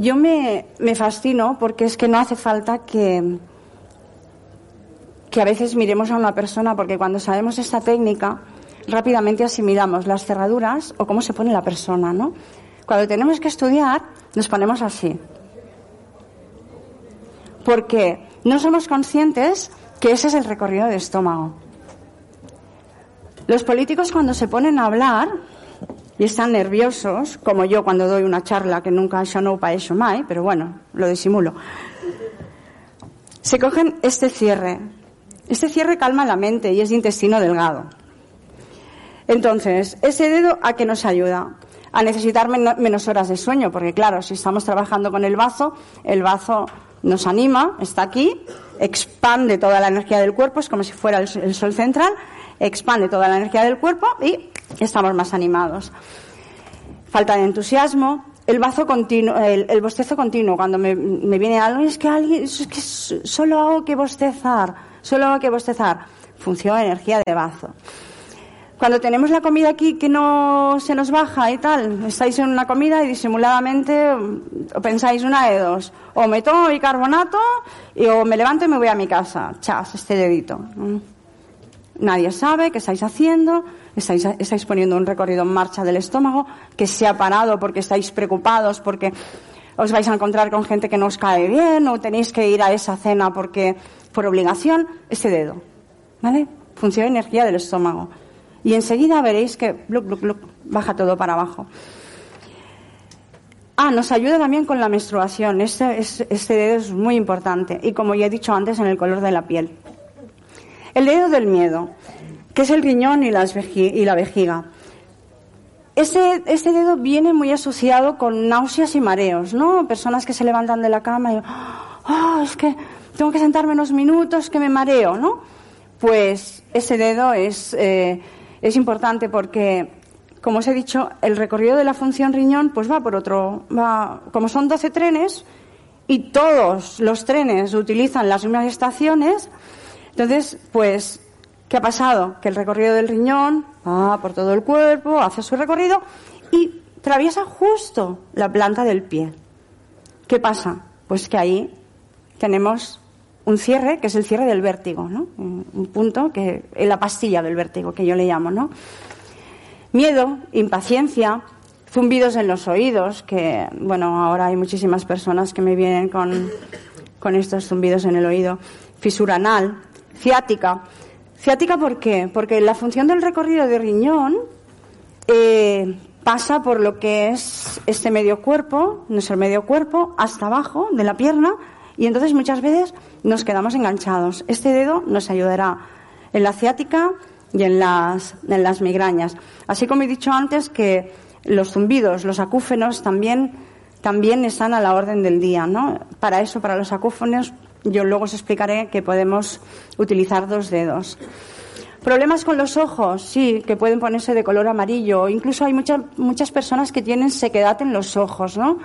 Yo me, me fascino porque es que no hace falta que, que a veces miremos a una persona porque cuando sabemos esta técnica rápidamente asimilamos las cerraduras o cómo se pone la persona, ¿no? Cuando tenemos que estudiar nos ponemos así. Porque no somos conscientes que ese es el recorrido de estómago. Los políticos cuando se ponen a hablar y están nerviosos, como yo cuando doy una charla que nunca yo no para eso mai, pero bueno, lo disimulo. Se cogen este cierre. Este cierre calma la mente y es de intestino delgado. Entonces, ese dedo a qué nos ayuda? A necesitar men- menos horas de sueño, porque claro, si estamos trabajando con el bazo, el bazo nos anima, está aquí, expande toda la energía del cuerpo, es como si fuera el sol central, expande toda la energía del cuerpo y estamos más animados. Falta de entusiasmo, el bazo continuo, el, bostezo continuo, cuando me, viene algo, es que es que solo hago que bostezar, solo hago que bostezar. Función energía de bazo. Cuando tenemos la comida aquí que no se nos baja y tal, estáis en una comida y disimuladamente mm, o pensáis una de dos, o me tomo bicarbonato y o me levanto y me voy a mi casa, chas, este dedito. Nadie sabe qué estáis haciendo, estáis, estáis poniendo un recorrido en marcha del estómago que se ha parado porque estáis preocupados, porque os vais a encontrar con gente que no os cae bien o tenéis que ir a esa cena porque por obligación, este dedo, ¿vale? Función de energía del estómago. Y enseguida veréis que bluc, bluc, bluc, baja todo para abajo. Ah, nos ayuda también con la menstruación. Este, es- este dedo es muy importante. Y como ya he dicho antes, en el color de la piel. El dedo del miedo, que es el riñón y, las y la vejiga. Ese, dedo viene muy asociado con náuseas y mareos, ¿no? Personas que se levantan de la cama y, "Ah, es que tengo que sentarme unos minutos que me mareo, ¿no? Pues ese dedo es, eh, es importante porque, como os he dicho, el recorrido de la función riñón, pues va por otro, va, como son 12 trenes y todos los trenes utilizan las mismas estaciones, entonces, pues, ¿qué ha pasado? Que el recorrido del riñón va por todo el cuerpo, hace su recorrido y atraviesa justo la planta del pie. ¿Qué pasa? Pues que ahí tenemos un cierre, que es el cierre del vértigo, ¿no? Un un punto que es la pastilla del vértigo, que yo le llamo, ¿no? Miedo, impaciencia, zumbidos en los oídos, que, bueno, ahora hay muchísimas personas que me vienen con, con estos zumbidos en el oído. Fisura anal, ciática. Ciática, ¿por qué? Porque la función del recorrido de riñón eh, pasa por lo que es este medio cuerpo, nuestro medio cuerpo, hasta abajo de la pierna, y entonces muchas veces nos quedamos enganchados. Este dedo nos ayudará en la ciática y en las, en las migrañas. Así como he dicho antes que los zumbidos, los acúfenos también, también están a la orden del día, ¿no? Para eso, para los acúfenos, yo luego os explicaré que podemos utilizar dos dedos. Problemas con los ojos, sí, que pueden ponerse de color amarillo. Incluso hay muchas muchas personas que tienen sequedad en los ojos, ¿no?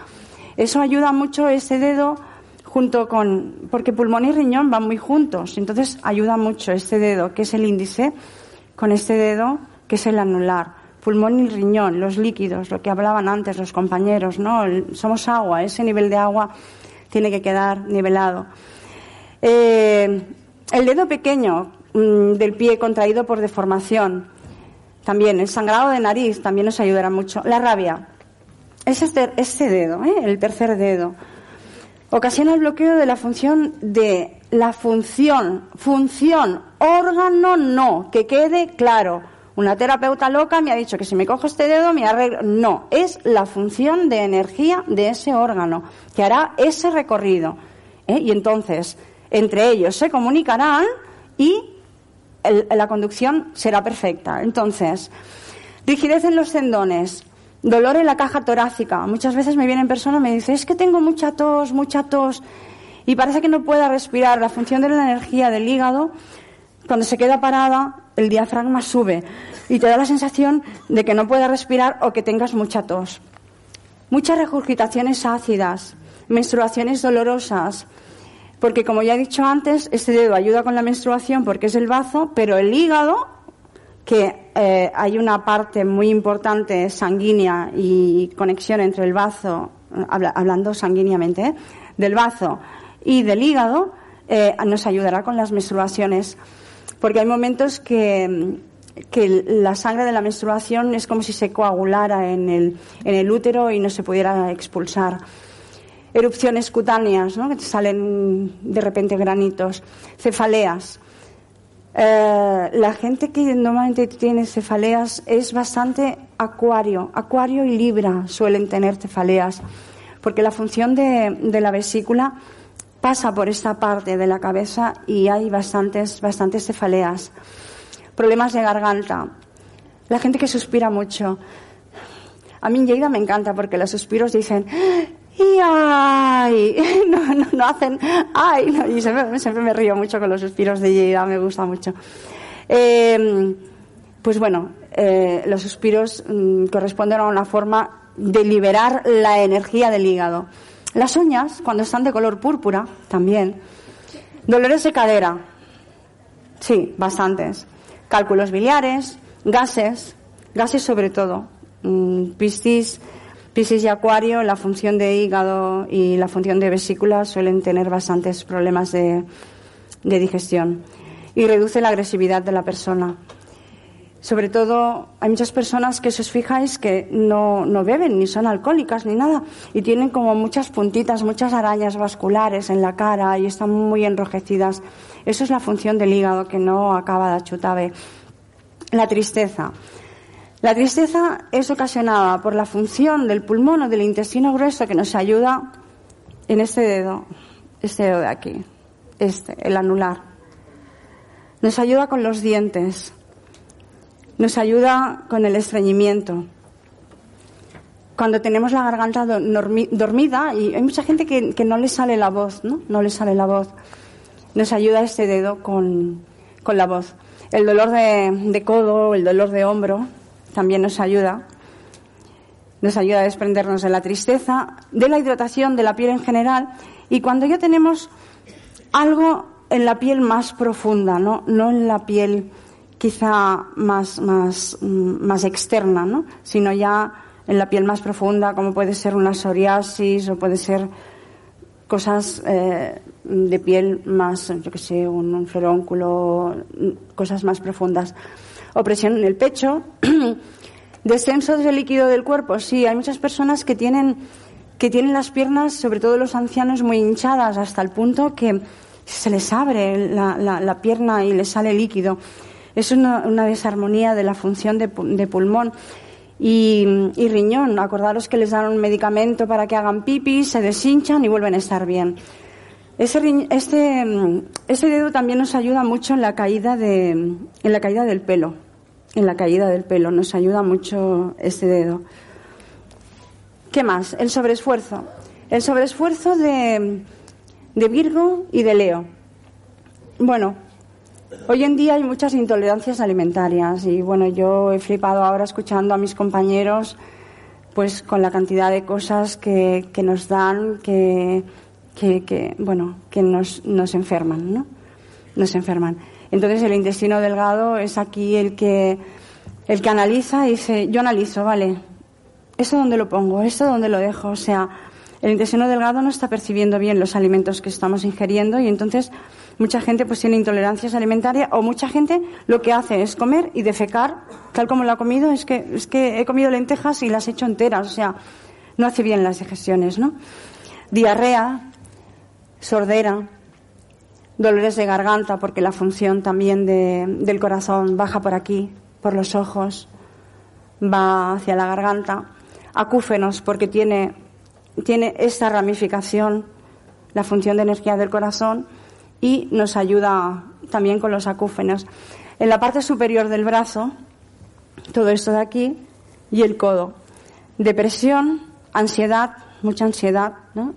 Eso ayuda mucho ese dedo junto con, porque pulmón y riñón van muy juntos. Entonces ayuda mucho este dedo, que es el índice, con este dedo, que es el anular. Pulmón y riñón, los líquidos, lo que hablaban antes los compañeros, ¿no? Somos agua, ese nivel de agua tiene que quedar nivelado. Eh, el dedo pequeño mm, del pie contraído por deformación. También el sangrado de nariz también nos ayudará mucho. La rabia. Es este, este dedo, ¿eh? el tercer dedo. Ocasiona el bloqueo de la función de la función, función, órgano no, que quede claro. Una terapeuta loca me ha dicho que si me cojo este dedo me arreglo. No, es la función de energía de ese órgano que hará ese recorrido. ¿eh? Y entonces, entre ellos se comunicarán y la conducción será perfecta. Entonces, rigidez en los tendones, dolor en la caja torácica. Muchas veces me vienen personas y me dicen, es que tengo mucha tos, mucha tos, y parece que no pueda respirar. La función de la energía del hígado, cuando se queda parada, el diafragma sube y te da la sensación de que no puedas respirar o que tengas mucha tos. Muchas regurgitaciones ácidas, menstruaciones dolorosas, porque como ya he dicho antes, este dedo ayuda con la menstruación porque es el bazo, pero el hígado, que eh, hay una parte muy importante sanguínea y conexión entre el bazo, habla- hablando sanguíneamente, ¿eh? del bazo y del hígado, eh, nos ayudará con las menstruaciones. Porque hay momentos que, que la sangre de la menstruación es como si se coagulara en el, en el útero y no se pudiera expulsar erupciones cutáneas, ¿no? que te salen de repente granitos, cefaleas. Eh, la gente que normalmente tiene cefaleas es bastante acuario, acuario y libra suelen tener cefaleas, porque la función de, la vesícula pasa por esta parte de la cabeza y hay bastantes, bastantes cefaleas. Problemas de garganta. La gente que suspira mucho. A mí en me encanta porque los suspiros dicen y ay, no, no, no hacen ay, y siempre, me río mucho con los suspiros de Lleida, me gusta mucho. Eh, pues bueno, eh, los suspiros mm, corresponden a una forma de liberar la energía del hígado. Las uñas, cuando están de color púrpura, también. Dolores de cadera, sí, bastantes. Cálculos biliares, gases, gases sobre todo. Mm, Piscis, Piscis y Acuario, la función de hígado y la función de vesícula suelen tener bastantes problemas de, digestión. Y reduce la agresividad de la persona. Sobre todo, hay muchas personas que, si os fijáis, que no, no beben, ni son alcohólicas, ni nada, y tienen como muchas puntitas, muchas arañas vasculares en la cara y están muy enrojecidas. Eso es la función del hígado que no acaba de achutabe. La tristeza. La tristeza es ocasionada por la función del pulmón o del intestino grueso que nos ayuda en este dedo, este dedo de aquí, este, el anular. Nos ayuda con los dientes, nos ayuda con el estreñimiento. Cuando tenemos la garganta dormida, y hay mucha gente que, no le sale la voz, ¿no? No le sale la voz. Nos ayuda este dedo con, la voz. El dolor de, de codo, el dolor de hombro, también nos ayuda. Nos ayuda a desprendernos de la tristeza, de la hidratación de la piel en general. Y cuando ya tenemos algo en la piel más profunda, no, no en la piel quizá más, más, mm, más externa, ¿no? sino ya en la piel más profunda, como puede ser una psoriasis o puede ser cosas eh, de piel más, yo que sé, un, un ferónculo, cosas más profundas. Opresión en el pecho, descenso del líquido del cuerpo. Sí, hay muchas personas que tienen, que tienen las piernas, sobre todo los ancianos, muy hinchadas hasta el punto que se les abre la, pierna y les sale líquido. Es una, una desarmonía de la función de, de pulmón. Y, y, riñón. Acordaros que les dan un medicamento para que hagan pipis, se deshinchan y vuelven a estar bien. Ese, este, este dedo también nos ayuda mucho en la caída de, en la caída del pelo en la caída del pelo. Nos ayuda mucho este dedo. ¿Qué más? El sobreesfuerzo. El sobreesfuerzo de, de Virgo y de Leo. Bueno, hoy en día hay muchas intolerancias alimentarias y bueno, yo he flipado ahora escuchando a mis compañeros pues con la cantidad de cosas que, que nos dan que, que, que, bueno, que nos, nos enferman, ¿no? Nos enferman. Entonces el intestino delgado es aquí el que, el que analiza y dice, yo analizo, vale, ¿eso dónde lo pongo? ¿Eso dónde lo dejo? O sea, el intestino delgado no está percibiendo bien los alimentos que estamos ingiriendo y entonces mucha gente pues tiene intolerancias alimentarias o mucha gente lo que hace es comer y defecar tal como lo ha comido es que es que he comido lentejas y las he hecho enteras o sea no hace bien las digestiones no diarrea sordera dolores de garganta porque la función también del corazón baja por aquí, por los ojos, va hacia la garganta, acúfenos porque tiene, tiene esta ramificación, la función de energía del corazón y nos ayuda también con los acúfenos. En la parte superior del brazo, todo esto de aquí y el codo. Depresión, ansiedad, mucha ansiedad, ¿no?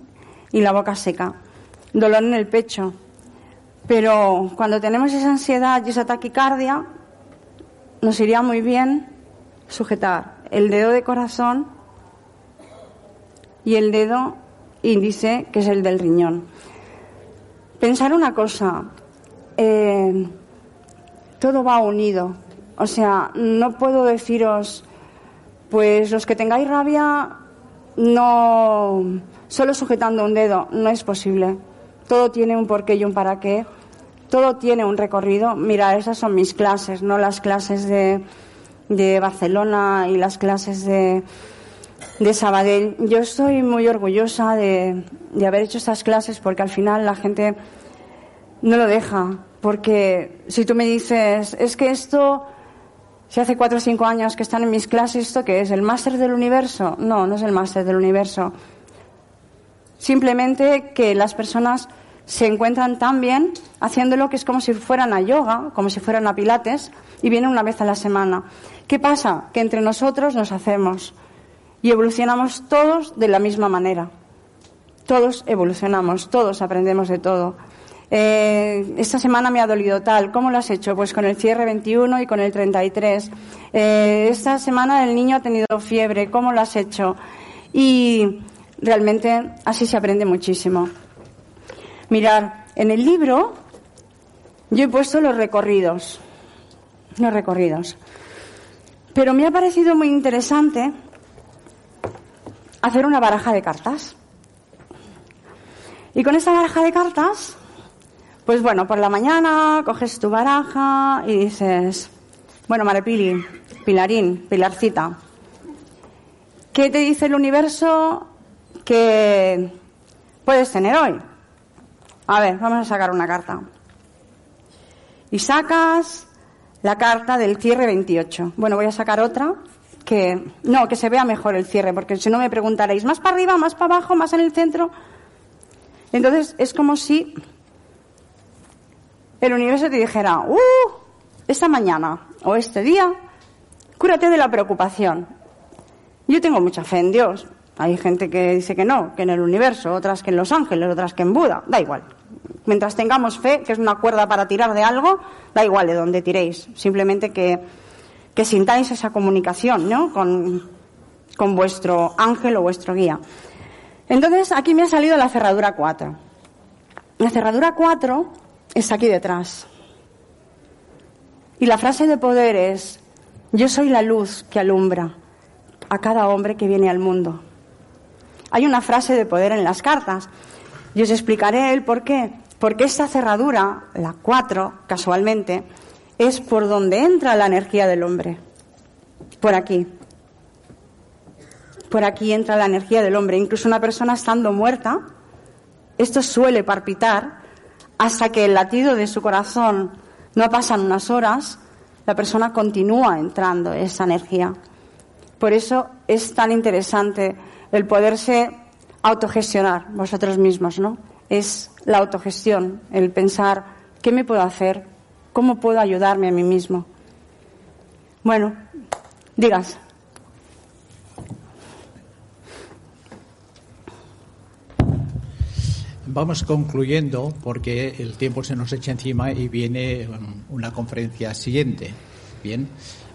Y la boca seca. Dolor en el pecho, pero cuando tenemos esa ansiedad y esa taquicardia, nos iría muy bien sujetar el dedo de corazón y el dedo índice, que es el del riñón. Pensar una cosa, eh, todo va unido. O sea, no puedo deciros, pues los que tengáis rabia, no, solo sujetando un dedo, no es posible. Todo tiene un porqué y un para qué todo tiene un recorrido. Mira, esas son mis clases, no las clases de, de Barcelona y las clases de, de Sabadell. Yo estoy muy orgullosa de, de haber hecho estas clases porque al final la gente no lo deja. Porque si tú me dices, es que esto, si hace cuatro o cinco años que están en mis clases, ¿esto qué es? ¿El máster del universo? No, no es el máster del universo. Simplemente que las personas se encuentran tan bien haciéndolo que es como si fueran a yoga, como si fueran a pilates, y vienen una vez a la semana. ¿Qué pasa? Que entre nosotros nos hacemos y evolucionamos todos de la misma manera. Todos evolucionamos, todos aprendemos de todo. Eh, esta semana me ha dolido tal. ¿Cómo lo has hecho? Pues con el cierre 21 y con el 33. Eh, esta semana el niño ha tenido fiebre. ¿Cómo lo has hecho? Y realmente así se aprende muchísimo. Mirar, en el libro yo he puesto los recorridos, los recorridos. Pero me ha parecido muy interesante hacer una baraja de cartas. Y con esta baraja de cartas, pues bueno, por la mañana coges tu baraja y dices, bueno, Marepili, Pilarín, Pilarcita, ¿qué te dice el universo que puedes tener hoy? A ver, vamos a sacar una carta. Y sacas la carta del cierre 28. Bueno, voy a sacar otra que no, que se vea mejor el cierre, porque si no me preguntaréis, más para arriba, más para abajo, más en el centro. Entonces es como si el universo te dijera, ¡uh! Esta mañana o este día, cúrate de la preocupación. Yo tengo mucha fe en Dios. Hay gente que dice que no, que en el universo, otras que en los ángeles, otras que en Buda. Da igual. Mientras tengamos fe, que es una cuerda para tirar de algo, da igual de dónde tiréis. Simplemente que, sintáis esa comunicación, ¿no? Con, con vuestro ángel o vuestro guía. Entonces, aquí me ha salido la cerradura 4. La cerradura 4 es aquí detrás. Y la frase de poder es, yo soy la luz que alumbra a cada hombre que viene al mundo. Hay una frase de poder en las cartas y os explicaré el por qué. Porque esta cerradura, la 4, casualmente, es por donde entra la energía del hombre. Por aquí. Por aquí entra la energía del hombre. Incluso una persona estando muerta, esto suele palpitar hasta que el latido de su corazón no pasan unas horas, la persona continúa entrando esa energía. Por eso es tan interesante el poderse autogestionar vosotros mismos, ¿no? Es la autogestión, el pensar qué me puedo hacer, cómo puedo ayudarme a mí mismo. Bueno, digas. Vamos concluyendo porque el tiempo se nos echa encima y viene um, una conferencia siguiente. Bien.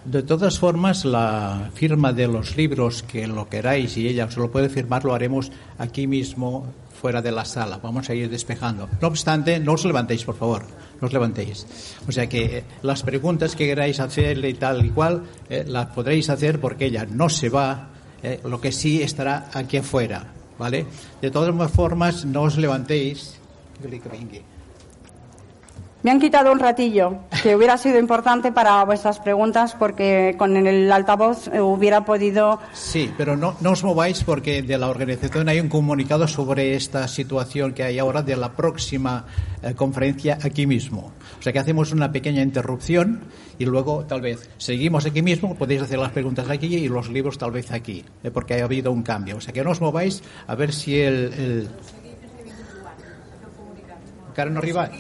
De todas formas, la firma de los libros, que lo queráis y ella se lo puede firmar, lo haremos aquí mismo, fuera de la sala. Vamos a ir despejando. No obstante, no os levantéis, por favor. No os levantéis. O sea que eh, las preguntas que queráis hacerle y tal y cual, eh, las podréis hacer porque ella no se va. Eh, lo que sí estará aquí afuera ¿vale? De todas formas, no os levantéis. Me han quitado un ratillo, que hubiera sido importante para vuestras preguntas, porque con el altavoz hubiera podido. Sí, pero no, no os mováis porque de la organización hay un comunicado sobre esta situación que hay ahora de la próxima eh, conferencia aquí mismo. O sea que hacemos una pequeña interrupción y luego tal vez seguimos aquí mismo, podéis hacer las preguntas aquí y los libros tal vez aquí, eh, porque ha habido un cambio. O sea que no os mováis a ver si el. el... Karen arriba.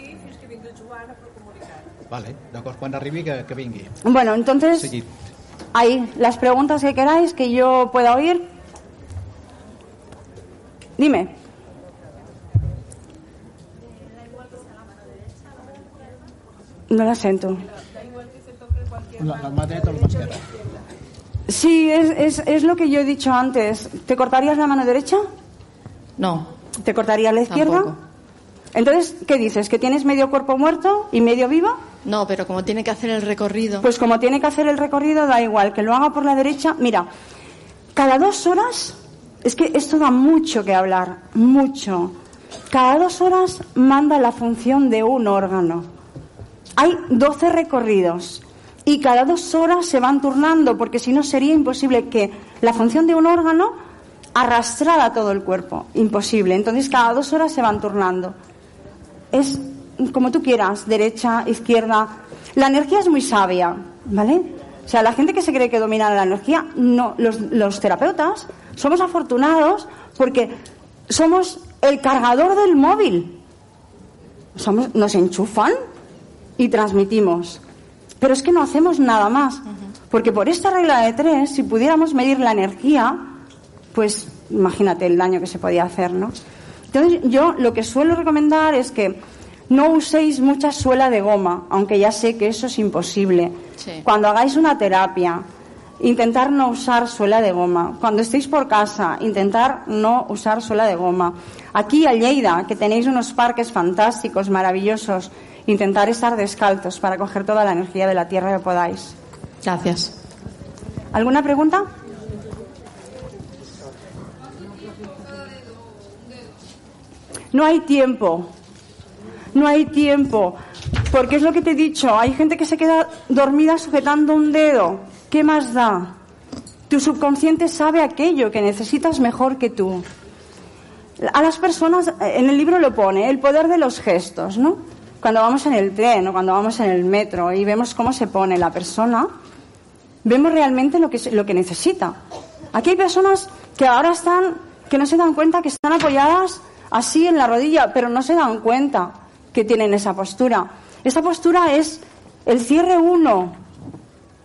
Vale, d'acord, quan arribi que, que vingui. Bueno, entonces, Seguid. ahí, las preguntas que queráis que yo pueda oír. Dime. No la siento. La, la mà dreta o la mà esquerra? Sí, es, es, es, lo que yo he dicho antes. ¿Te cortarías la mano derecha? No. ¿Te cortarías la izquierda? Tampoco. Entonces, ¿qué dices? ¿Que tienes medio cuerpo muerto y medio vivo? No, pero como tiene que hacer el recorrido. Pues como tiene que hacer el recorrido, da igual, que lo haga por la derecha. Mira, cada dos horas, es que esto da mucho que hablar, mucho. Cada dos horas manda la función de un órgano. Hay 12 recorridos y cada dos horas se van turnando, porque si no sería imposible que la función de un órgano arrastrara todo el cuerpo. Imposible. Entonces cada dos horas se van turnando. Es como tú quieras, derecha, izquierda. La energía es muy sabia, ¿vale? O sea, la gente que se cree que domina la energía, no, los, los terapeutas somos afortunados porque somos el cargador del móvil. Somos, nos enchufan y transmitimos. Pero es que no hacemos nada más. Porque por esta regla de tres, si pudiéramos medir la energía, pues imagínate el daño que se podía hacer, ¿no? Entonces yo lo que suelo recomendar es que no uséis mucha suela de goma, aunque ya sé que eso es imposible. Sí. Cuando hagáis una terapia, intentar no usar suela de goma. Cuando estéis por casa, intentar no usar suela de goma. Aquí a Lleida, que tenéis unos parques fantásticos, maravillosos, intentar estar descalzos para coger toda la energía de la tierra que podáis. Gracias. ¿Alguna pregunta? No hay tiempo. No hay tiempo. Porque es lo que te he dicho. Hay gente que se queda dormida sujetando un dedo. ¿Qué más da? Tu subconsciente sabe aquello que necesitas mejor que tú. A las personas, en el libro lo pone, el poder de los gestos, ¿no? Cuando vamos en el tren o cuando vamos en el metro y vemos cómo se pone la persona, vemos realmente lo que, lo que necesita. Aquí hay personas que ahora están, que no se dan cuenta que están apoyadas así en la rodilla, pero no se dan cuenta que tienen esa postura. Esa postura es el cierre uno,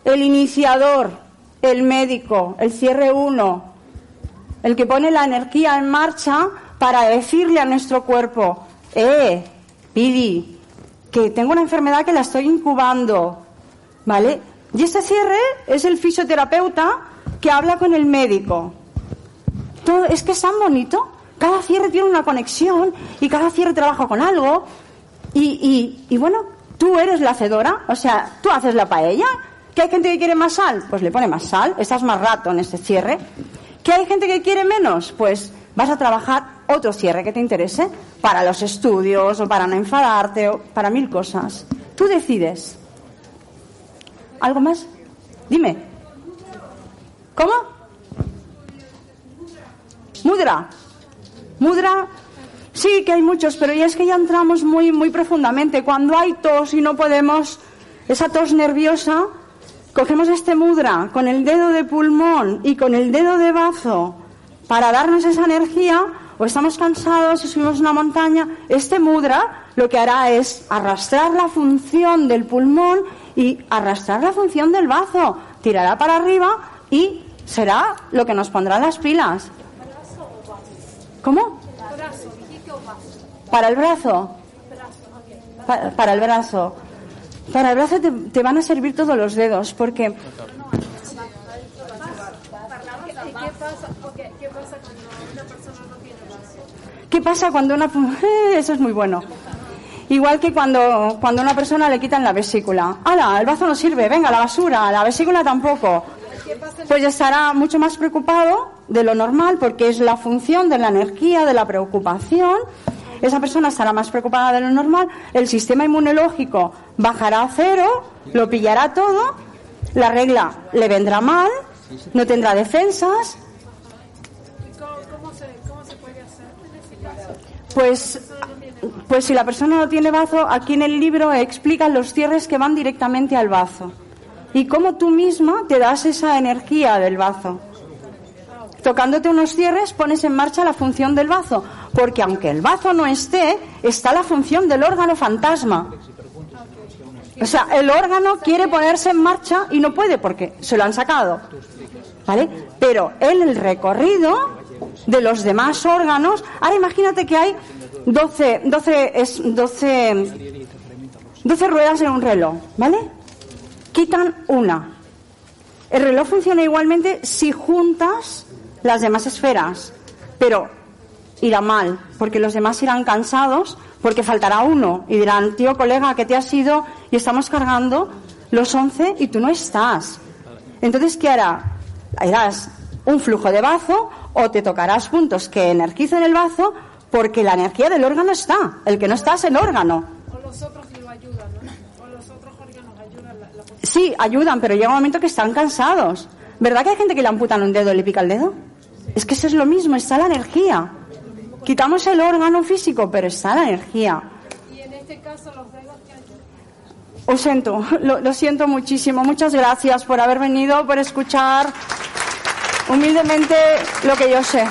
el iniciador, el médico, el cierre uno, el que pone la energía en marcha para decirle a nuestro cuerpo, eh, Pidi, que tengo una enfermedad que la estoy incubando, ¿vale? Y ese cierre es el fisioterapeuta que habla con el médico. Todo, es que es tan bonito. Cada cierre tiene una conexión y cada cierre trabaja con algo. Y, y, y bueno, tú eres la hacedora, o sea, tú haces la paella. ¿Que hay gente que quiere más sal? Pues le pone más sal, estás más rato en este cierre. ¿Que hay gente que quiere menos? Pues vas a trabajar otro cierre que te interese para los estudios o para no enfadarte o para mil cosas. Tú decides. ¿Algo más? Dime. ¿Cómo? Mudra. Mudra. Sí, que hay muchos, pero ya es que ya entramos muy, muy profundamente. Cuando hay tos y no podemos, esa tos nerviosa, cogemos este mudra con el dedo de pulmón y con el dedo de bazo para darnos esa energía, o estamos cansados y subimos una montaña, este mudra lo que hará es arrastrar la función del pulmón y arrastrar la función del bazo. Tirará para arriba y será lo que nos pondrá las pilas. ¿Cómo? Para el brazo. Pa- para el brazo. Para el brazo te, van a servir todos los dedos porque ¿Qué pasa cuando una... Eh, Eso es muy bueno. Igual que cuando, cuando a una persona le quitan la vesícula. ¡Hala! El bazo no sirve, venga, la basura, la vesícula tampoco. Pues estará mucho más preocupado de lo normal porque es la función de la energía, de la preocupación. Esa persona estará más preocupada de lo normal. El sistema inmunológico bajará a cero, lo pillará todo. La regla le vendrá mal, no tendrá defensas, Pues, pues si la persona no tiene bazo, aquí en el libro explican los cierres que van directamente al bazo. Y cómo tú misma te das esa energía del bazo. Tocándote unos cierres pones en marcha la función del bazo, porque aunque el bazo no esté, está la función del órgano fantasma. O sea, el órgano quiere ponerse en marcha y no puede porque se lo han sacado. ¿Vale? Pero en el recorrido de los demás órganos, ahora imagínate que hay 12, 12, es 12, 12 ruedas en un reloj, ¿vale? Quitan una. El reloj funciona igualmente si juntas las demás esferas, pero irá mal, porque los demás irán cansados, porque faltará uno y dirán, tío colega, que te has ido y estamos cargando los 11 y tú no estás. Entonces, ¿qué hará? Harás un flujo de bazo o te tocarás puntos que energicen el bazo porque la energía del órgano está. El que no está es el órgano. O los otros lo ayudan, ¿no? O los otros órganos ayudan la, la Sí, ayudan, pero llega un momento que están cansados. ¿Verdad que hay gente que le amputan un dedo y le pica el dedo? Es que eso es lo mismo, está la energía. Quitamos el órgano físico, pero está la energía. Y en este caso los dedos. Os siento, lo, lo siento muchísimo. Muchas gracias por haber venido, por escuchar humildemente lo que yo sé.